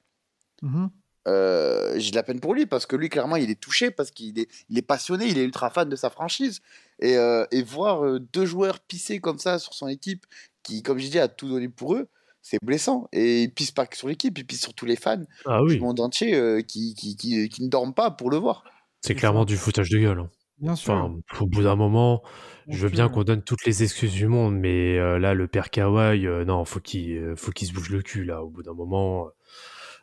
Mhm. Euh, j'ai de la peine pour lui parce que lui, clairement, il est touché parce qu'il est, il est passionné, il est ultra fan de sa franchise. Et, euh, et voir euh, deux joueurs pisser comme ça sur son équipe qui, comme j'ai dit, a tout donné pour eux, c'est blessant. Et il pisse pas que sur l'équipe, il pisse sur tous les fans Ah du monde entier euh, qui, qui, qui, qui ne dorment pas pour le voir. c'est clairement du foutage de gueule. hein. Bien sûr. Enfin, au bout d'un moment, Bien je veux bien qu'on donne toutes les excuses du monde, mais euh, là, le père Kawhi, euh, non, faut qu'il euh, faut qu'il se bouge le cul là. Au bout d'un moment.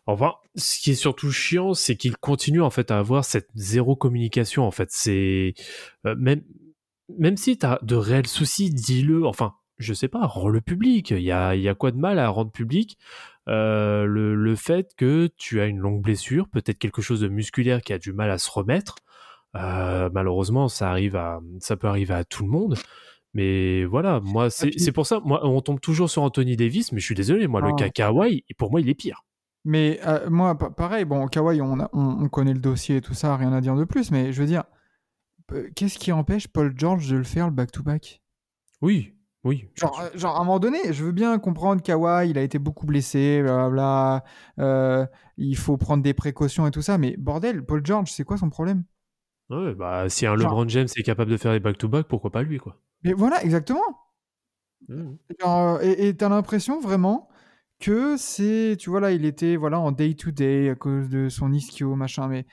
Enfin, ce qui est surtout chiant, c'est qu'il continue en fait à avoir cette zéro communication. En fait, c'est euh, même même si t'as de réels soucis, dis-le. Enfin, je sais pas, rends le public. Il y a, il y a quoi de mal à rendre public euh, le, le fait que tu as une longue blessure, peut-être quelque chose de musculaire qui a du mal à se remettre. Euh, malheureusement, ça arrive à, ça peut arriver à tout le monde. Mais voilà, moi, c'est puis- c'est pour ça, moi, on tombe toujours sur Anthony Davis, mais je suis désolé, moi, le Ah. cas Kawhi, pour moi, il est pire. Mais euh, moi, pa- pareil, bon, Kawhi, on, a- on, on connaît le dossier et tout ça, rien à dire de plus, mais je veux dire, euh, qu'est-ce qui empêche Paul George de le faire le back-to-back Oui, oui. genre, euh, genre, à un moment donné, je veux bien comprendre Kawhi, il a été beaucoup blessé, blablabla, euh, il faut prendre des précautions et tout ça, mais bordel, Paul George, c'est quoi son problème? Ouais, bah, si un Genre- LeBron James est capable de faire les back-to-back, pourquoi pas lui, quoi? Mais voilà, exactement. Genre, et et t'as l'impression vraiment que c'est, tu vois là, il était voilà en day to day à cause de son ischio machin, mais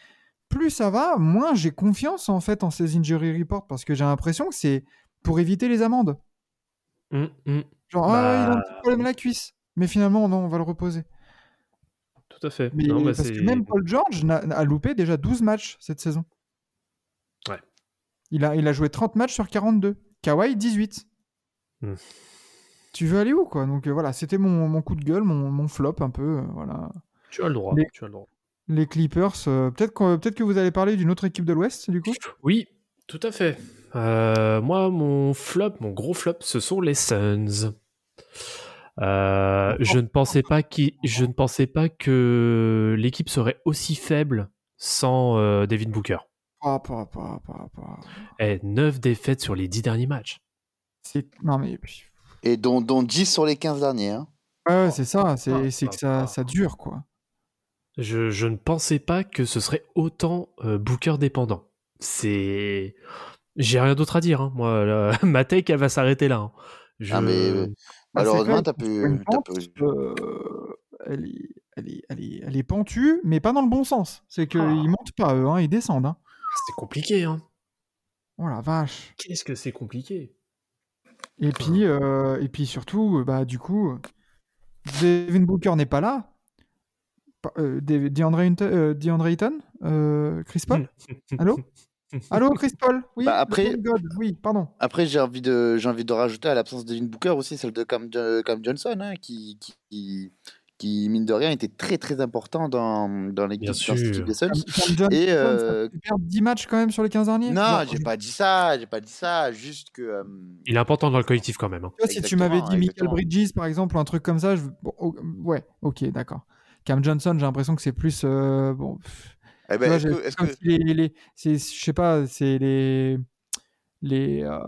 plus ça va, moins j'ai confiance en fait en ces injury reports parce que j'ai l'impression que c'est pour éviter les amendes. Mhm, mhm. Genre ah, il a un Bah. petit problème à la cuisse, mais finalement non, on va le reposer. Tout à fait. Mais Non, bah, parce que même Paul George a loupé déjà 12 matchs cette saison. Ouais. Il a, il a joué 30 matchs sur 42. Kawhi 18. Hmm. Tu veux aller où quoi? Donc euh, voilà, c'était mon, mon coup de gueule, mon, mon flop un peu. euh, voilà. Tu as le droit. Les- Tu as le droit. Les Clippers, euh, peut-être que, peut que vous allez parler d'une autre équipe de l'Ouest du coup? Oui, tout à fait. Moi, mon flop, mon gros flop, ce sont les Suns. Je ne pensais pas qui, je ne pensais pas que l'équipe serait aussi faible sans Devin Booker. Pas, pas, pas, pas, pas. Et 9 défaites sur les 10 derniers matchs. Non mais... Et dont, dont 10 sur les 15 derniers. hein. Ouais, ouais, c'est ça, c'est, Ah, que ah, ça, ah. ça dure quoi. Je, je ne pensais pas que ce serait autant euh, Booker dépendant. C'est, j'ai rien d'autre à dire. hein. Moi, là, ma take, elle va s'arrêter là. hein. Je... Ah, mais, euh, Bah, c'est Malheureusement, t'as pu- euh, elle, est, elle, est, elle, est, elle est pentue, mais pas dans le bon sens. C'est qu'ils Ah. montent pas, eux, hein, ils descendent. Hein. C'est compliqué. Hein. Oh la vache. Qu'est-ce que c'est compliqué? Et puis, euh, et puis surtout, euh, bah, du coup, Devin Booker n'est pas là. Euh, De- DeAndre, Ayton- euh, DeAndre Ayton euh, Chris Paul? Allô? Allô, Chris Paul? Oui, Bah, après- le God, oui, pardon. Après, j'ai envie de, j'ai envie de rajouter à l'absence de Devin Booker aussi celle de Cam Johnson, hein, qui, qui, qui, mine de rien, était très très important dans, dans l'équipe des Suns. Et, euh, perdre 10 matchs quand même sur les 15 derniers? Non, j'ai pas dit ça, j'ai pas dit ça, juste que. euh, Il est important dans le collectif quand même. hein. Tu vois, si tu m'avais dit Michael. Bridges, par exemple, ou un truc comme ça, je... bon, oh, ouais, ok, d'accord. Cam Johnson, j'ai l'impression que c'est plus. euh, bon, eh ben, est-ce que, les, je sais pas, c'est les les euh,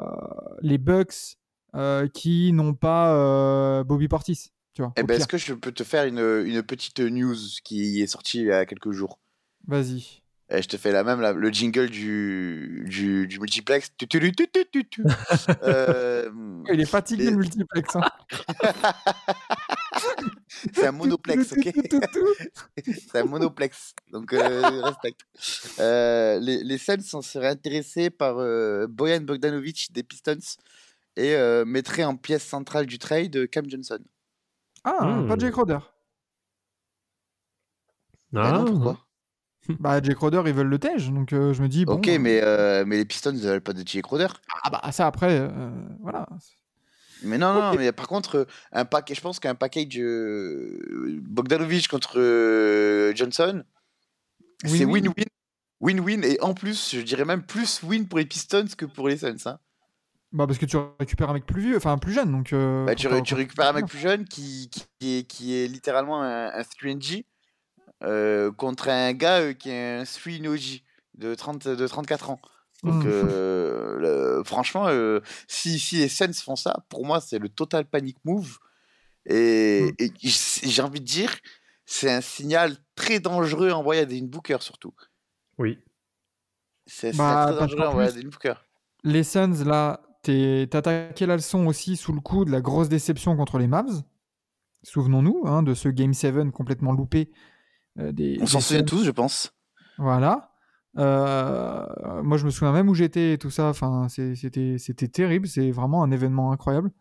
les Bucks euh, qui n'ont pas euh, Bobby Portis, tu vois. eh ben, est-ce que je peux te faire une, une petite news qui est sortie il y a quelques jours? Vas-y. Eh, je te fais la même, le jingle du, du, du multiplex. Euh, Il est fatigué les- le multiplex. hein. c'est un monoplex, ok? C'est un monoplex, donc euh, respecte. Euh, les, les Suns s'en seraient intéressés par euh, Boyan Bogdanovic des Pistons et mettraient en pièce centrale du trade Cam Johnson. Ah, pas Hmm. Jake Crowder. Bah Ah, non, pourquoi Bah, Jake Crowder, ils veulent le tège, donc euh, je me dis, bon. Ok, euh, mais, euh, mais les Pistons ne veulent pas de Jay Crowder. Ah, bah, ça après, euh, voilà. Mais non, non, mais par contre, un paquet, je pense qu'un package euh, Bogdanovic contre euh, Johnson, c'est Win-win. win-win. Win-win, et en plus, je dirais même plus win pour les Pistons que pour les Suns. Hein. Bah, parce que tu récupères un mec plus vieux, enfin plus jeune, donc. euh, Bah, tu, récupères un mec plus jeune qui, qui, est, qui est littéralement un, un 3NG euh, contre un gars euh, qui est un 3NOG de, 30, de 34 ans. Donc, Hmm. euh, le- franchement, euh, si, si les Suns font ça, pour moi, c'est le total panic move. Et, et j- j'ai envie de dire, c'est un signal très dangereux envoyé à Devin Booker, surtout. Oui. C'est Bah, très dangereux envoyé à Devin Booker. Les Suns, là, attaqué la leçon aussi sous le coup de la grosse déception contre les Mavs. Souvenons-nous hein, de ce Game 7 complètement loupé. euh, des, On s'en souvient tous, je pense. Voilà. Euh, moi, je me souviens même où j'étais et tout ça. Enfin, c'était terrible. C'est vraiment un événement incroyable.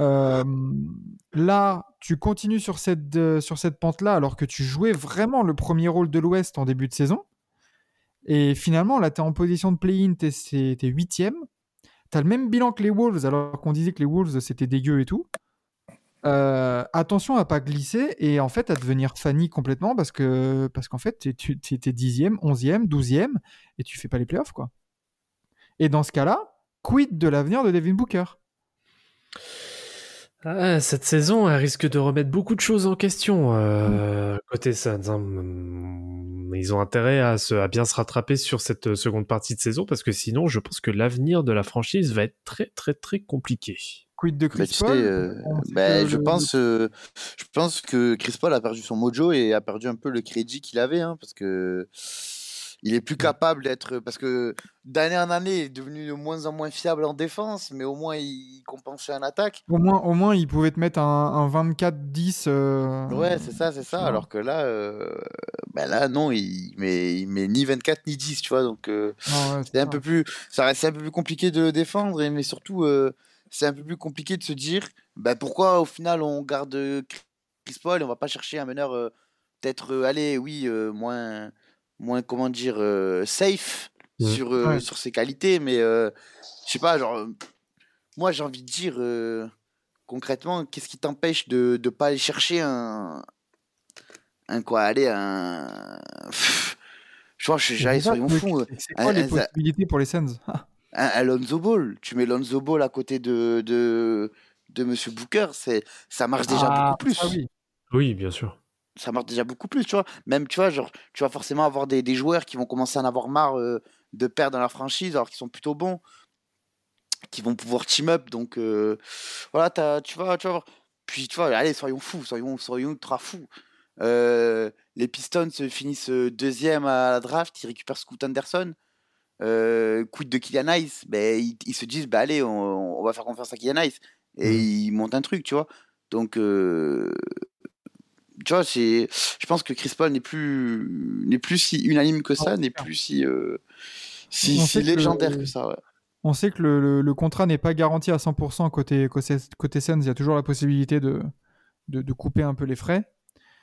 Euh, là, tu continues sur cette, sur cette pente-là alors que tu jouais vraiment le premier rôle de l'Ouest en début de saison. Et finalement, là, tu es en position de play-in, tu es, huitième. Tu as le même bilan que les Wolves, alors qu'on disait que les Wolves c'était dégueu et tout. Euh, attention à pas glisser et en fait à devenir Fanny complètement parce que parce qu'en fait tu étais 10e, 11e, 12e et tu fais pas les playoffs quoi. Et dans ce cas-là, quid de l'avenir de Devin Booker? Ah, cette saison, elle risque de remettre beaucoup de choses en question euh, côté Suns. hein. Mm, Ils ont intérêt à, se- à bien se rattraper sur cette seconde partie de saison parce que sinon, je pense que l'avenir de la franchise va être très très très compliqué. Quid de Chris Paul? euh, bah, le- pense, euh, je pense que Chris Paul a perdu son mojo et a perdu un peu le crédit qu'il avait, hein, parce que il est plus capable d'être, parce que d'année en année, il est devenu de moins en moins fiable en défense, mais au moins il compensait en attaque. Au moins, au moins, il pouvait te mettre un, un 24-10. euh, Ouais, c'est ça, c'est ça. Alors que là, euh, bah là, non, il met, il met ni 24 ni 10, tu vois. Donc, euh, ouais, c'est un peu plus, ça reste un peu plus compliqué de le défendre, et- mais surtout, c'est un peu plus compliqué de se dire, bah, pourquoi au final on garde Chris Paul et on va pas chercher un meneur peut-être, allez, oui, moins, moins, comment dire, euh, safe Mhm. sur, euh, Ouais. sur ses qualités, mais euh, je sais pas, genre, moi j'ai envie de dire, euh, concrètement, qu'est-ce qui t'empêche de ne pas aller chercher un, un quoi, aller un, Pff, je vois, j'allais, C'est ça, soyons mais fous. euh, C'est quoi un- les un- possibilités pour les Suns? Un, un Lonzo Ball. Tu mets Lonzo Ball à côté de, de, de Monsieur Booker, c'est, ça marche déjà Ah, beaucoup plus. oui. Oui, bien sûr. Ça marche déjà beaucoup plus, tu vois. Même, tu vois, genre, tu vas forcément avoir des, des joueurs qui vont commencer à en avoir marre euh, de perdre dans la franchise alors qu'ils sont plutôt bons, qui vont pouvoir team up. Donc, euh, voilà, t'as- tu vas, tu voir. Puis, tu vois, allez, soyons fous, soyons, soyons ultra fous. Euh, les Pistons se finissent euh, deuxième à la draft, ils récupèrent Scoot Anderson. Quid de Kylian Ice? Ben, ils, ils se disent bah allez on, on va faire confiance à Kylian Ice et Mhm. ils montent un truc tu vois donc euh, tu vois c'est je pense que Chris Paul n'est plus n'est plus si unanime que ça n'est plus si euh, si, On si sait que- légendaire que ça ouais. On sait que le, le- le contrat n'est pas garanti à 100% côté, côté, côté Suns. Il y a toujours la possibilité de, de, de couper un peu les frais.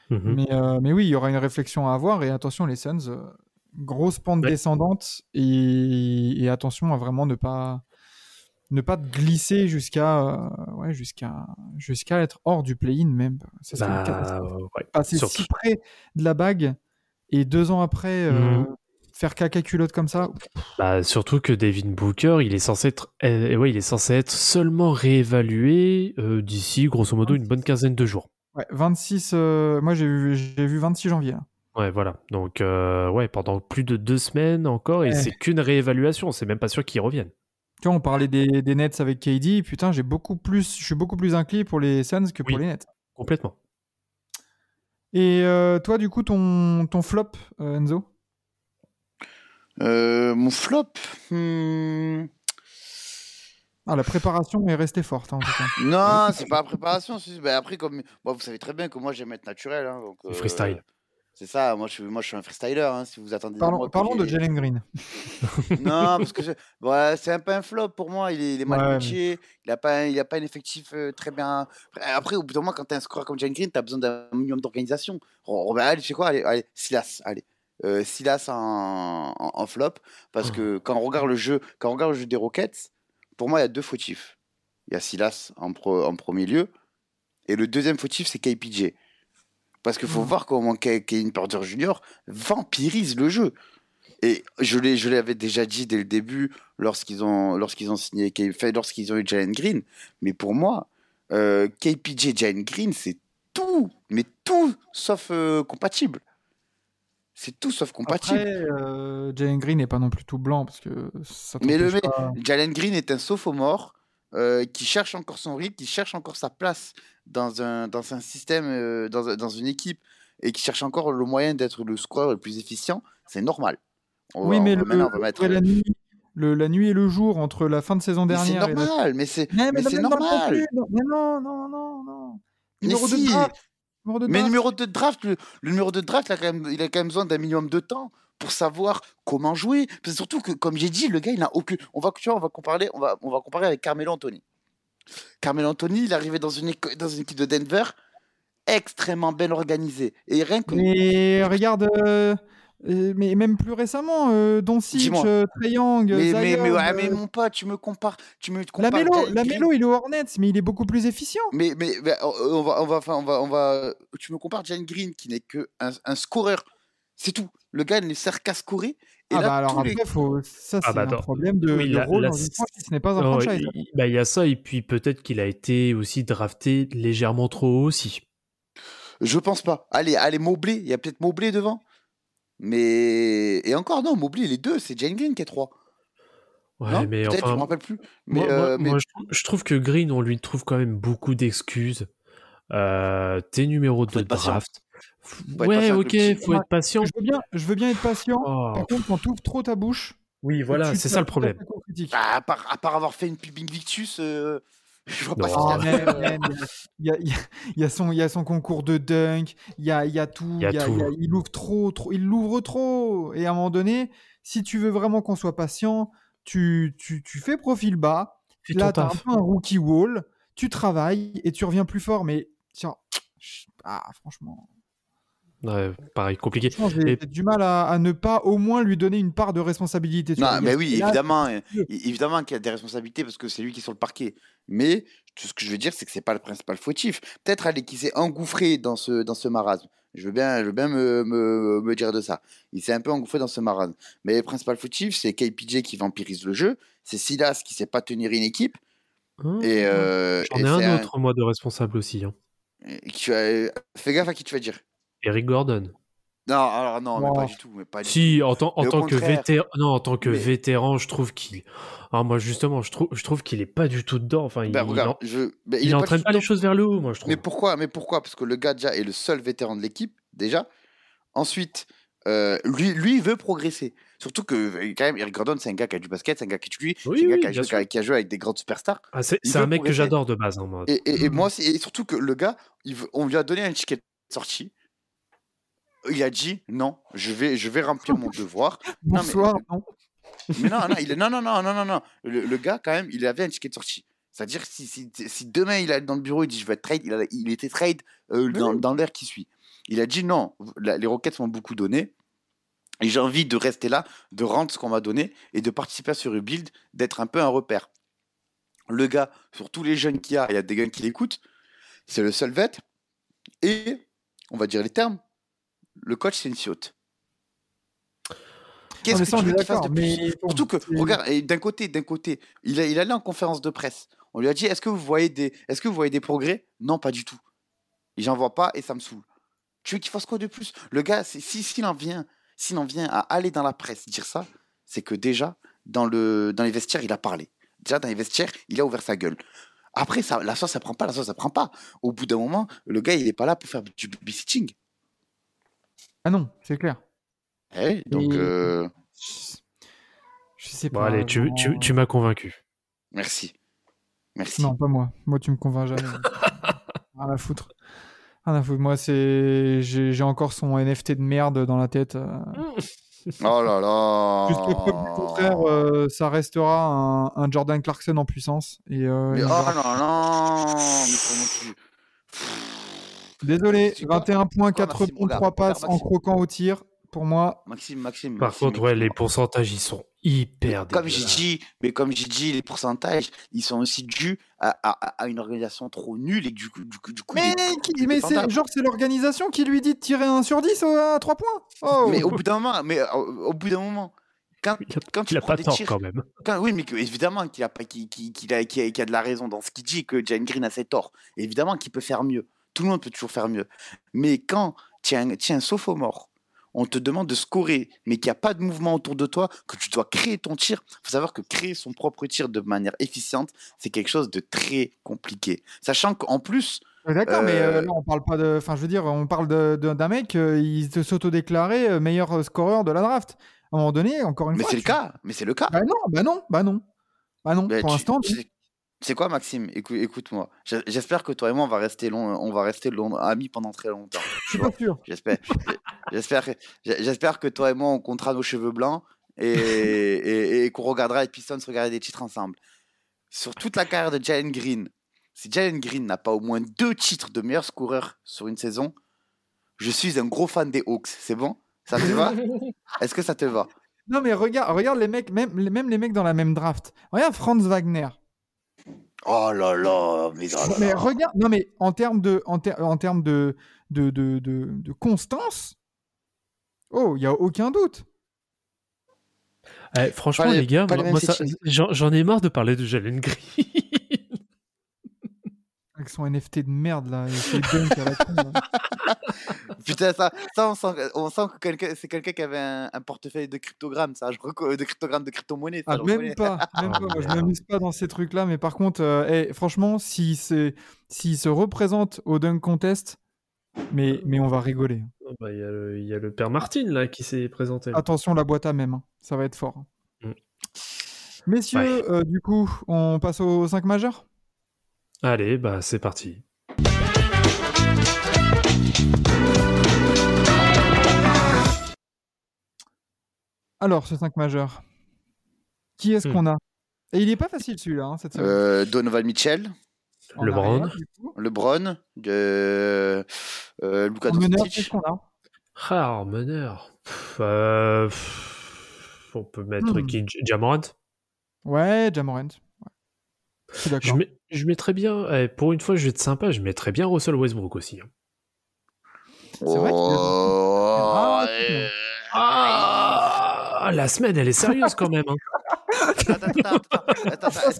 Mhm. Mais, euh, mais oui, il y aura une réflexion à avoir. Et attention, les Suns, euh, grosse pente Ouais. descendante. Et, et attention à vraiment ne pas, ne pas glisser jusqu'à euh, ouais, jusqu'à jusqu'à être hors du play-in même. Ça serait Bah, ouais. Passer surtout- si près de la bague et deux ans après euh, Mhm. faire caca culotte comme ça. Bah, surtout que Devin Booker, il est censé être, euh, ouais, il est censé être seulement réévalué euh, d'ici, grosso modo, une bonne quinzaine de jours. Ouais, 26. euh, moi, j'ai vu, j'ai vu 26 janvier. là. Ouais, voilà. Donc, ouais, pendant plus de deux semaines encore, et Ouais. c'est qu'une réévaluation. C'est même pas sûr qu'ils reviennent. Tu vois, on parlait des, des Nets avec KD. Putain, j'ai beaucoup plus, je suis beaucoup plus inclin pour les Suns que pour Oui. les Nets. Complètement. Et euh, toi, du coup, ton, ton flop, euh, Enzo? Euh, mon flop hmm, ah, La préparation est restée forte, hein, en tout cas. non c'est pas la préparation c'est- ben après comme bon, vous savez très bien que moi j'aime être naturel hein, donc, euh, freestyle. C'est ça moi je, suis- moi je suis un freestyler hein, si vous attendez de Parlons, de Jalen Green. Non, parce que je- ouais, c'est un peu un flop pour moi. Il est, il est mal Ouais, coaché. Il n'a pas, il a pas un effectif euh, très bien. Après, au bout d'un moment, quand tu as un score comme Jalen Green, tu as besoin d'un minimum d'organisation. Robert, allez, tu sais quoi Allez, allez Silas, allez. Euh, Silas en, en- en flop. Parce que quand on regarde le jeu, quand on regarde le jeu des Rockets, pour moi, il y a deux fautifs. Il y a Silas en, pro- en premier lieu. Et le deuxième fautif, c'est KPJ. Parce qu'il faut Mhm. voir comment Ke- Kevin Porter Jr. vampirise le jeu. Et je l'avais déjà dit dès le début lorsqu'ils ont, lorsqu'ils ont signé, lorsqu'ils ont eu Jalen Green. Mais pour moi, euh, KPJ et Jalen Green, c'est tout, mais tout sauf euh, compatible. C'est tout sauf compatible. Après, euh, Jalen Green n'est pas non plus tout blanc parce que ça Mais le pas- Jalen Green est un sophomore euh, qui cherche encore son rythme, qui cherche encore sa place dans un, dans un système, euh, dans, dans une équipe, et qui cherche encore le moyen d'être le scoreur le plus efficient. C'est normal. On Oui, va- mais on le, maintenant, on va mettre. la, nuit, le- la nuit et le jour entre la fin de saison Mais c'est dernière et la- normal, mais c'est Mais, mais mais normal. non, mais non, non, non, non. Mais Numéro de si. draft. Numéro de Mais draft. numéro de draft, le, le numéro de draft, il a, quand même, il a quand même besoin d'un minimum de temps pour savoir comment jouer. Parce que surtout que, comme j'ai dit, le gars, il n'a aucun. On va, tu vois, on va comparer, on va, on va comparer avec Carmelo Anthony. Carmelo Anthony, il est arrivé dans une, éco- dans une équipe de Denver extrêmement bien organisée. Et rien que. Mais regarde, euh, Euh, mais même plus récemment, euh, Doncic, euh, Mais, mais, Zion, mais, ouais, euh, mais mon pote, tu me compares. Tu me compares Lamelo, Jalen Green. Lamelo, il est au Hornets, mais il est beaucoup plus efficient. Mais, mais, mais, euh, on va, on va, on va, on va. Tu me compares Jalen Green qui n'est que un, un scoreur. C'est tout. Le gars il ne sert qu'à scorer. Et ah là, bah alors après, les- faut... ça c'est Ah bah un problème de, Oui, de la- rôle la- dans une franchise, ce n'est pas un Non, franchise. il bah, il y a ça, et puis peut-être qu'il a été aussi drafté légèrement trop haut aussi. Je pense pas. Allez, allez, Mobley. Il y a peut-être Mobley devant. Mais. Et encore, non, Mobley, les deux, c'est Jalen Green qui est 3. Ouais, non mais Peut-être, je enfin, me rappelle plus. Mais, moi, euh, moi- mais- moi, je, trou- je trouve que Green, on lui trouve quand même beaucoup d'excuses. Euh, T'es numéro Faut de être patient. Ouais, ok, petit. faut être patient. Je veux bien, je veux bien être patient. Oh, Par contre, quand tu ouvres trop ta bouche, oui, voilà, c'est ça le problème. tout à. Ah, part, à part avoir fait une pub Invictus, euh, je vois pas Non. ce Oh, qu'il y a. man, man, il y y y a son, il y a son concours de dunk, il y a, il y a tout, Il y a il, y a- tout. il y a- il ouvre trop, trop, il l'ouvre trop. Et à un moment donné, si tu veux vraiment qu'on soit patient, tu, tu, tu fais profil bas. Fais Là, t'as un taf. peu un rookie wall, tu travailles et tu reviens plus fort. Mais tiens, ah, franchement, Ouais, pareil, compliqué. j'ai Et- du mal à, à ne pas au moins lui donner une part de responsabilité. Non, mais oui, là, évidemment, euh, évidemment qu'il y a des responsabilités parce que c'est lui qui est sur le parquet. Mais tout ce que je veux dire, c'est que c'est pas le principal fautif. Peut-être aller qui s'est engouffré dans ce, dans ce marasme. Je veux bien, je veux bien me, me, me dire de ça. Il s'est un peu engouffré dans ce marasme. Mais le principal fautif, c'est KPJ qui vampirise le jeu. C'est Silas qui sait pas tenir une équipe. Et, euh, J'en ai un autre, moi, de responsable aussi. hein. et qui va- Fais gaffe à qui tu vas dire. Eric Gordon. Non, alors non, mais pas du tout. Mais pas du tout. Si, en, tant- en tant que vétéran, non, en tant que Mais- vétéran, je trouve qu'il, ah, moi justement, je trouve, je trouve qu'il est pas du tout dedans. Enfin, Ben, il, regarde, en- je, ben, il est entraîne du pas les choses vers le haut, moi je trouve. Mais pourquoi Mais pourquoi? Parce que le gars déjà est le seul vétéran de l'équipe déjà. Ensuite, euh, lui, lui il veut progresser. Surtout que euh, quand même, Eric Gordon, c'est un gars qui a du basket, c'est un gars qui tue, Oui, c'est un gars oui, qui, a joué, qui a- avec des grandes superstars. Ah, c'est il un mec que j'adore de base, hein, moi. Et, et- et Mhm. moi, c'est- et surtout que le gars, il veut- on lui a donné un ticket de sortie. Il a dit non, je vais, je vais remplir mon devoir. Bonsoir. non. Mais non, non, il est, non, non, non, non, non, non. Le, le gars, quand même, il avait un ticket de sortie. C'est-à-dire, si, si, si demain il est dans le bureau, il dit je vais être trade, il, a- il était trade euh, dans, dans l'heure qui suit. Il a dit non, la- les Rockets m'ont beaucoup donné. Et j'ai envie de rester là, de rendre ce qu'on m'a donné et de participer à ce rebuild, d'être un peu un repère. Le gars, sur tous les jeunes qu'il y a, il y a des gars qui l'écoutent, c'est le seul vet. Et, on va dire les termes, le coach, c'est une fiote. Qu'est-ce que ça, tu veux qu'il fasse de plus mais Surtout que, regarde, d'un côté, d'un côté, il, a- il allait en conférence de presse. On lui a dit, est-ce que vous voyez des, est-ce que vous voyez des progrès? Non, pas du tout. Et j'en vois pas et ça me saoule. Tu veux qu'il fasse quoi de plus? Le gars, si s'il en vient, s'il en vient à aller dans la presse dire ça, c'est que déjà dans le, dans les vestiaires, il a parlé. Déjà dans les vestiaires, il a ouvert sa gueule. Après, ça, la sauce, ça prend pas, la sauce, ça prend pas. Au bout d'un moment, le gars, il est pas là pour faire du babysitting. Ah non, c'est clair. Eh oui, donc, Et- euh, Je sais Bon, pas. allez, tu, tu, vraiment. tu m'as convaincu. merci. Merci. Non, pas moi. Moi, tu me convaincs jamais. Rien à foutre. Rien à foutre. Moi, c'est. J'ai j'ai encore son NFT de merde dans la tête. euh. Oh là là. Du contraire, euh, ça restera un, un Jordan Clarkson en puissance. Et, euh, Mais il oh non, non, mais comment tu. Désolé, C'est quoi 21 points, Quoi, 4 Maxime rebonds, Regarde, 3 regarde, passes en croquant au tir. Pour moi, Maxime, Maxime. Par Maxime, contre, ouais, les pourcentages, ils sont hyper Comme j'ai dit, mais comme j'ai dit, les pourcentages, ils sont aussi dus à, à- à une organisation trop nulle et du coup, du coup, du coup, mais, les- qui- mais c'est genre c'est l'organisation qui lui dit de tirer 1 sur 10 à 3 points. Oh. Mais au bout d'un moment, mais au, au bout d'un moment, quand, Il a, quand tu il a pas des tort tirs, quand même. quand- oui, mais que- évidemment qu'il a pas, qu'il, qu'il- qu'il a, qu'il a, qu'il a de la raison dans ce qu'il dit, que Jane Green a ses torts. Évidemment qu'il peut faire mieux. Tout le monde peut toujours faire mieux. Mais quand tu es un, un sophomore, on te demande de scorer, mais qu'il n'y a pas de mouvement autour de toi, que tu dois créer ton tir. Il faut savoir que créer son propre tir de manière efficiente, c'est quelque chose de très compliqué. Sachant qu'en plus, Ouais, D'accord, mais euh, Euh, là on parle pas de. Enfin, je veux dire, on parle d'un mec, euh, il se s'auto-déclarait euh, meilleur euh, scoreur de la draft. À un moment donné, encore une mais fois. c'est le cas, mais c'est le cas. Bah non, bah non, bah non. Bah non, Ben, pour l'instant. tu C'est quoi, Maxime? Écou- Écoute-moi. J'espère que toi et moi, on va rester, long, on va rester long- amis pendant très longtemps. Je suis pas sûr. J'espère. J'espère. J'espère que toi et moi, on comptera nos cheveux blancs et, et- et qu'on regardera les Pistons regarder des titres ensemble. Sur toute la carrière de Jalen Green, si Jalen Green n'a pas au moins deux titres de meilleur scoreur sur une saison, je suis un gros fan des Hawks. C'est bon? Ça te va? Est-ce que ça te va? Non, mais regarde, regarde les mecs, même, même les mecs dans la même draft. Regarde Franz Wagner. Oh là là, mais, oh là Mais là. regarde, non, mais en termes de, en, ter- en termes de, de, de, de, de constance, oh, il n'y a aucun doute. Eh, franchement, les- les gars, j'en ai marre de parler de Jalen Green. Avec son NFT de merde, là. et ses dunks à la con, là. Putain, ça, ça on sent, on sent que quelqu'un- c'est quelqu'un qui avait un, un portefeuille de cryptogrammes, ça. Je de cryptogrammes, de crypto-monnaie. ça, Ah, même pas, même pas. Moi, je m'amuse pas dans ces trucs-là, mais par contre, euh, eh, franchement, s'il se, s'il se représente au Dunk Contest, mais, mais on va rigoler. Oh, bah, Il y, a le- il y a le père Martin là qui s'est présenté. Attention, la boîte à même, hein. ça va être fort. Mm. Messieurs, Ouais. euh, du coup, on passe aux 5 majeurs? Allez, bah c'est parti. Alors, ce 5 majeur, qui est-ce Hmm. qu'on a? Et il est pas facile celui-là, hein, cette semaine. Euh, Donovan Mitchell, LeBron. LeBron, de, euh, Luka Doncic. qu'est-ce qu'on a? Ah, meneur. Pff, euh, pff, on peut mettre Hmm. qui? Jamorant? Ouais, Jamorant. Ouais. Je je mettrais bien, eh, pour une fois, je vais être sympa, je mettrais bien Russell Westbrook aussi. hein. C'est vrai Oh, euh, Ah, la semaine, elle est sérieuse quand même. hein. Attends, attends, attends, attends, est-ce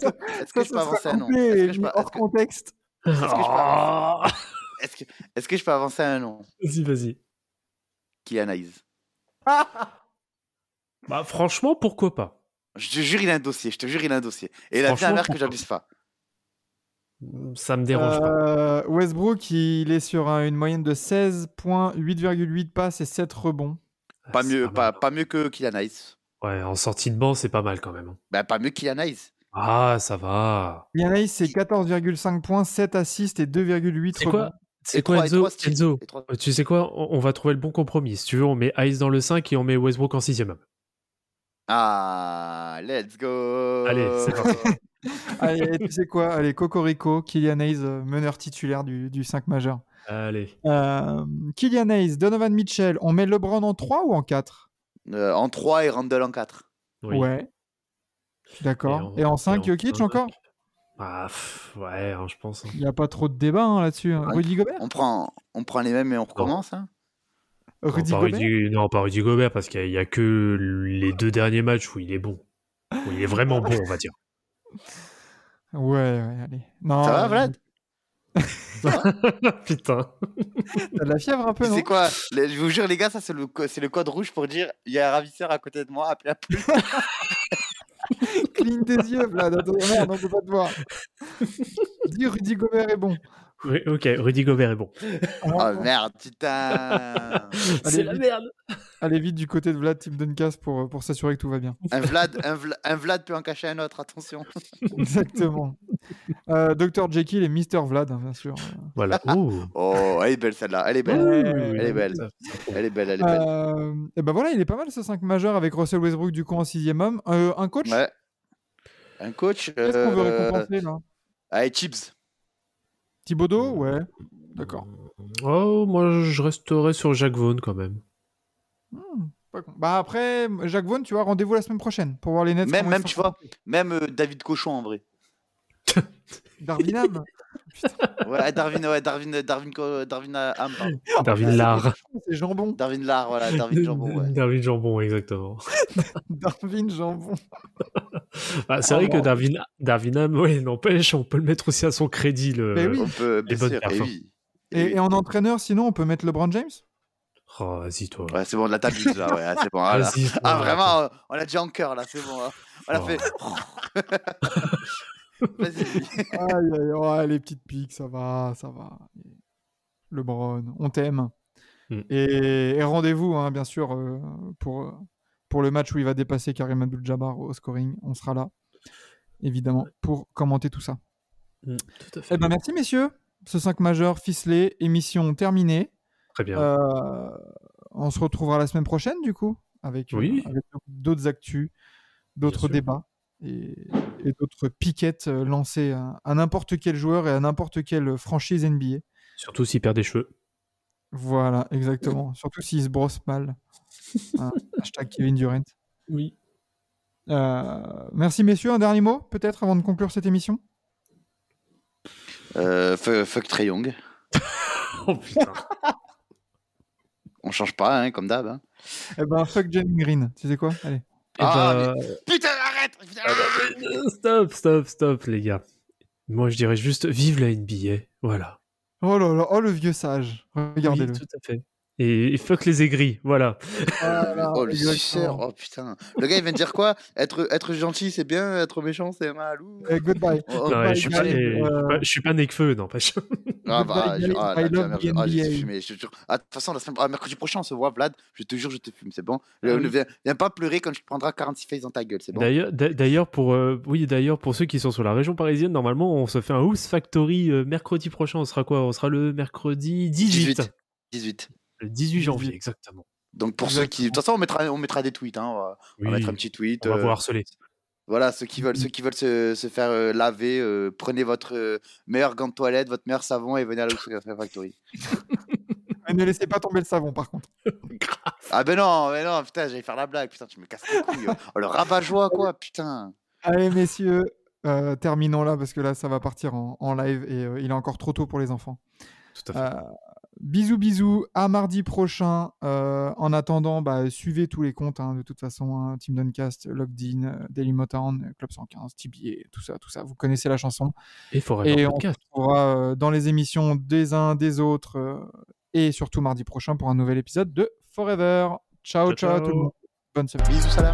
que, je peux avancer un nom coupé Est-ce et que je mis peux- hors est-ce que- contexte. est-ce que, je peux avancer un nom Vas-y, vas-y. Kylian Hayes. Bah, franchement, pourquoi pas? Je te jure, il a un dossier. Je te jure, il a un dossier. Et la mère que j'abuse pas. Ça me dérange pas. Euh, Westbrook, il est sur un- une moyenne de 16 points, 8,8 passes et 7 rebonds. Pas C'est mieux, mal. pas, pas mieux que Kylian Hayes. Ouais, en sortie de banc, c'est pas mal quand même. hein. Bah, pas mieux que Kylian Hayes. Ah, ça va. Yannis, c'est 14,5 points, 7 assists et 2,8 C'est rebonds. C'est quoi Enzo euh, tu sais quoi on, on va trouver le bon compromis. Si tu veux, on met Ice dans le 5 et on met Westbrook en 6ème homme. Ah, let's go. Allez, c'est parti. Allez, tu sais quoi? Allez, Cocorico, Kylian Hayes, euh, meneur titulaire du, du 5 majeur. Allez. Euh, Kylian Hayes, Donovan Mitchell, on met LeBron en 3 ou en 4 Euh, en 3 et Randall en 4. Oui. Ouais. D'accord. Et en, 5, et en Jokic encore? Ah, pff, ouais, hein, je pense. hein. Il n'y a pas trop de débat hein, là-dessus. hein. Ouais. Rudy Gobert? On prend, on prend les mêmes et on recommence. Hein. Non, Rudy pas Gobert? Rudy- non, pas Rudy Gobert, parce qu'il n'y a, que les deux derniers matchs où il est bon. Où il est vraiment bon, on va dire. Ouais, ouais, allez. Non, Ça va, euh, Vlad Putain. T'as de la fièvre un peu, non? C'est quoi Je vous jure, les gars, ça c'est le, co- c'est le code rouge pour dire il y a un ravisseur à côté de moi, appelez la police. Cligne tes yeux, Vlad. Attends, merde, on peut pas te voir. Dis Rudy Gobert est bon. Ok, Rudy Gobert est bon. Oh merde, putain C'est la vite. merde. Allez vite du côté de Vlad, Team Duncast, pour, pour s'assurer que tout va bien. un Vlad, un, Vla- un Vlad peut en cacher un autre, attention. Exactement. Euh, Dr. Jekyll et Mr. Vlad, hein, bien sûr. Voilà. Ouh. Oh, elle est belle celle-là, elle est belle. Ouais, Elle est belle. Elle est belle, elle est belle. Euh, et ben voilà, il est pas mal ce 5 majeur avec Russell Westbrook du coup en sixième homme. Euh, un coach? Ouais. Un coach. Qu'est-ce qu'on veut euh, récompenser là? Allez, Chips. Thibodeau Ouais, d'accord. Oh, moi, je resterai sur Jacques Vaughan quand même. Hmm, pas con. Bah après, Jacques Vaughan, tu vois, rendez-vous la semaine prochaine pour voir les nets. Même, même tu vois, même euh, David Cochon en vrai. Darwinham Ouais, Darwin, ouais, Darwin, Darwin, Darwin euh, Ham, pardon. Darwin Lar. C'est jambon. Darwin Lar, voilà, Darwin Jambon, ouais. Darwin Jambon, exactement. Darwin jambon. Ah, c'est Oh, vrai que bon. Darwin, Darwin Ham, ouais, n'empêche, on peut le mettre aussi à son crédit. Le... Mais oui. On peut, bien bonnes sûr, et oui. Et, et en entraîneur, sinon, on peut mettre LeBron James? Oh, vas-y, toi. Ouais, c'est bon, la t'abuses là, ouais, c'est bon. Ah, là. Vas-y, toi. Ah, vraiment, on a déjà en cœur là, c'est bon. hein. On a Oh. fait. Vas-y. Aïe, aïe, ouais, les petites piques, ça va, ça va. LeBron, on t'aime. Mm. Et, et rendez-vous, hein, bien sûr, euh, pour, pour le match où il va dépasser Karim Abdul-Jabbar au scoring. On sera là, évidemment, pour commenter tout ça. Mm, Tout à fait. Eh ben, merci, messieurs. Ce 5 majeur ficelé, émission terminée. Très bien. Euh, on se retrouvera la semaine prochaine, du coup, avec, euh, avec d'autres actus, d'autres débats et, et d'autres piquettes euh, lancées à, à n'importe quel joueur et à n'importe quelle franchise NBA. Surtout s'il perd des cheveux. Voilà, exactement. Surtout s'il se brosse mal. Hein, hashtag Kevin Durant. Oui. Euh, merci messieurs, un dernier mot peut-être avant de conclure cette émission? Euh, fuck, Trae Young. Oh putain. On change pas, hein, comme d'hab. hein. Eh ben fuck Jalen Green, tu sais quoi? Allez. Eh Ah, ben, Putain, arrête putain, Stop, stop, stop, les gars. Moi, je dirais juste vive la NBA. Voilà. Oh là là, oh le vieux sage. Regardez-le. Oui, tout à fait. Et, et fuck les aigris. Voilà. Voilà, Oh, le oh putain. Le gars, il vient de dire quoi? Être, être gentil, c'est bien, être méchant, c'est mal. ouh. Eh, goodbye. Oh, oh, Non, bah, je suis pas, je suis euh, pas- je suis pas. Ah bah, Goodbye, je- ah, là, ah, je te je te jure. Ah, De toute façon, la semaine, ah, mercredi prochain, on se voit, Vlad. Je te jure, je te fume, c'est bon. Euh, ne viens, viens pas pleurer quand tu prendras 46 faces dans ta gueule, c'est bon. D'ailleurs, d'a- d'ailleurs pour euh, oui, d'ailleurs pour ceux qui sont sur la région parisienne, normalement, on se fait un House Factory euh, mercredi prochain. On sera quoi? On sera le mercredi 18. 18. 18. Le 18 janvier, exactement. Donc pour ceux qui. De toute façon, on mettra, on mettra des tweets. Hein. On, va, on va Oui, mettre un petit tweet. on va euh, vous harceler. Voilà, ceux qui veulent, ceux qui veulent se, se faire euh, laver, euh, prenez votre euh, meilleur gant de toilette, votre meilleur savon et venez à la Factory. Mais ne laissez pas tomber le savon par contre. Ah ben non, mais non, putain, j'allais faire la blague, putain, tu me casses les couilles. Oh, le rabat-joie, quoi, putain. Allez messieurs, euh, terminons là parce que là ça va partir en, en live et euh, il est encore trop tôt pour les enfants. Tout à fait. Bisous bisous, à mardi prochain. Euh, en attendant, bah, suivez tous les comptes hein, de toute façon, hein, Team Duncast, Logged In, euh, Daily Motown, Club 115, TBA, tout ça, tout ça. Vous connaissez la chanson. Et Forever Et on se retrouvera euh, dans les émissions des uns des autres euh, et surtout mardi prochain pour un nouvel épisode de Forever. Ciao Ciao, tout le monde. Bonne semaine. Bisous, salam.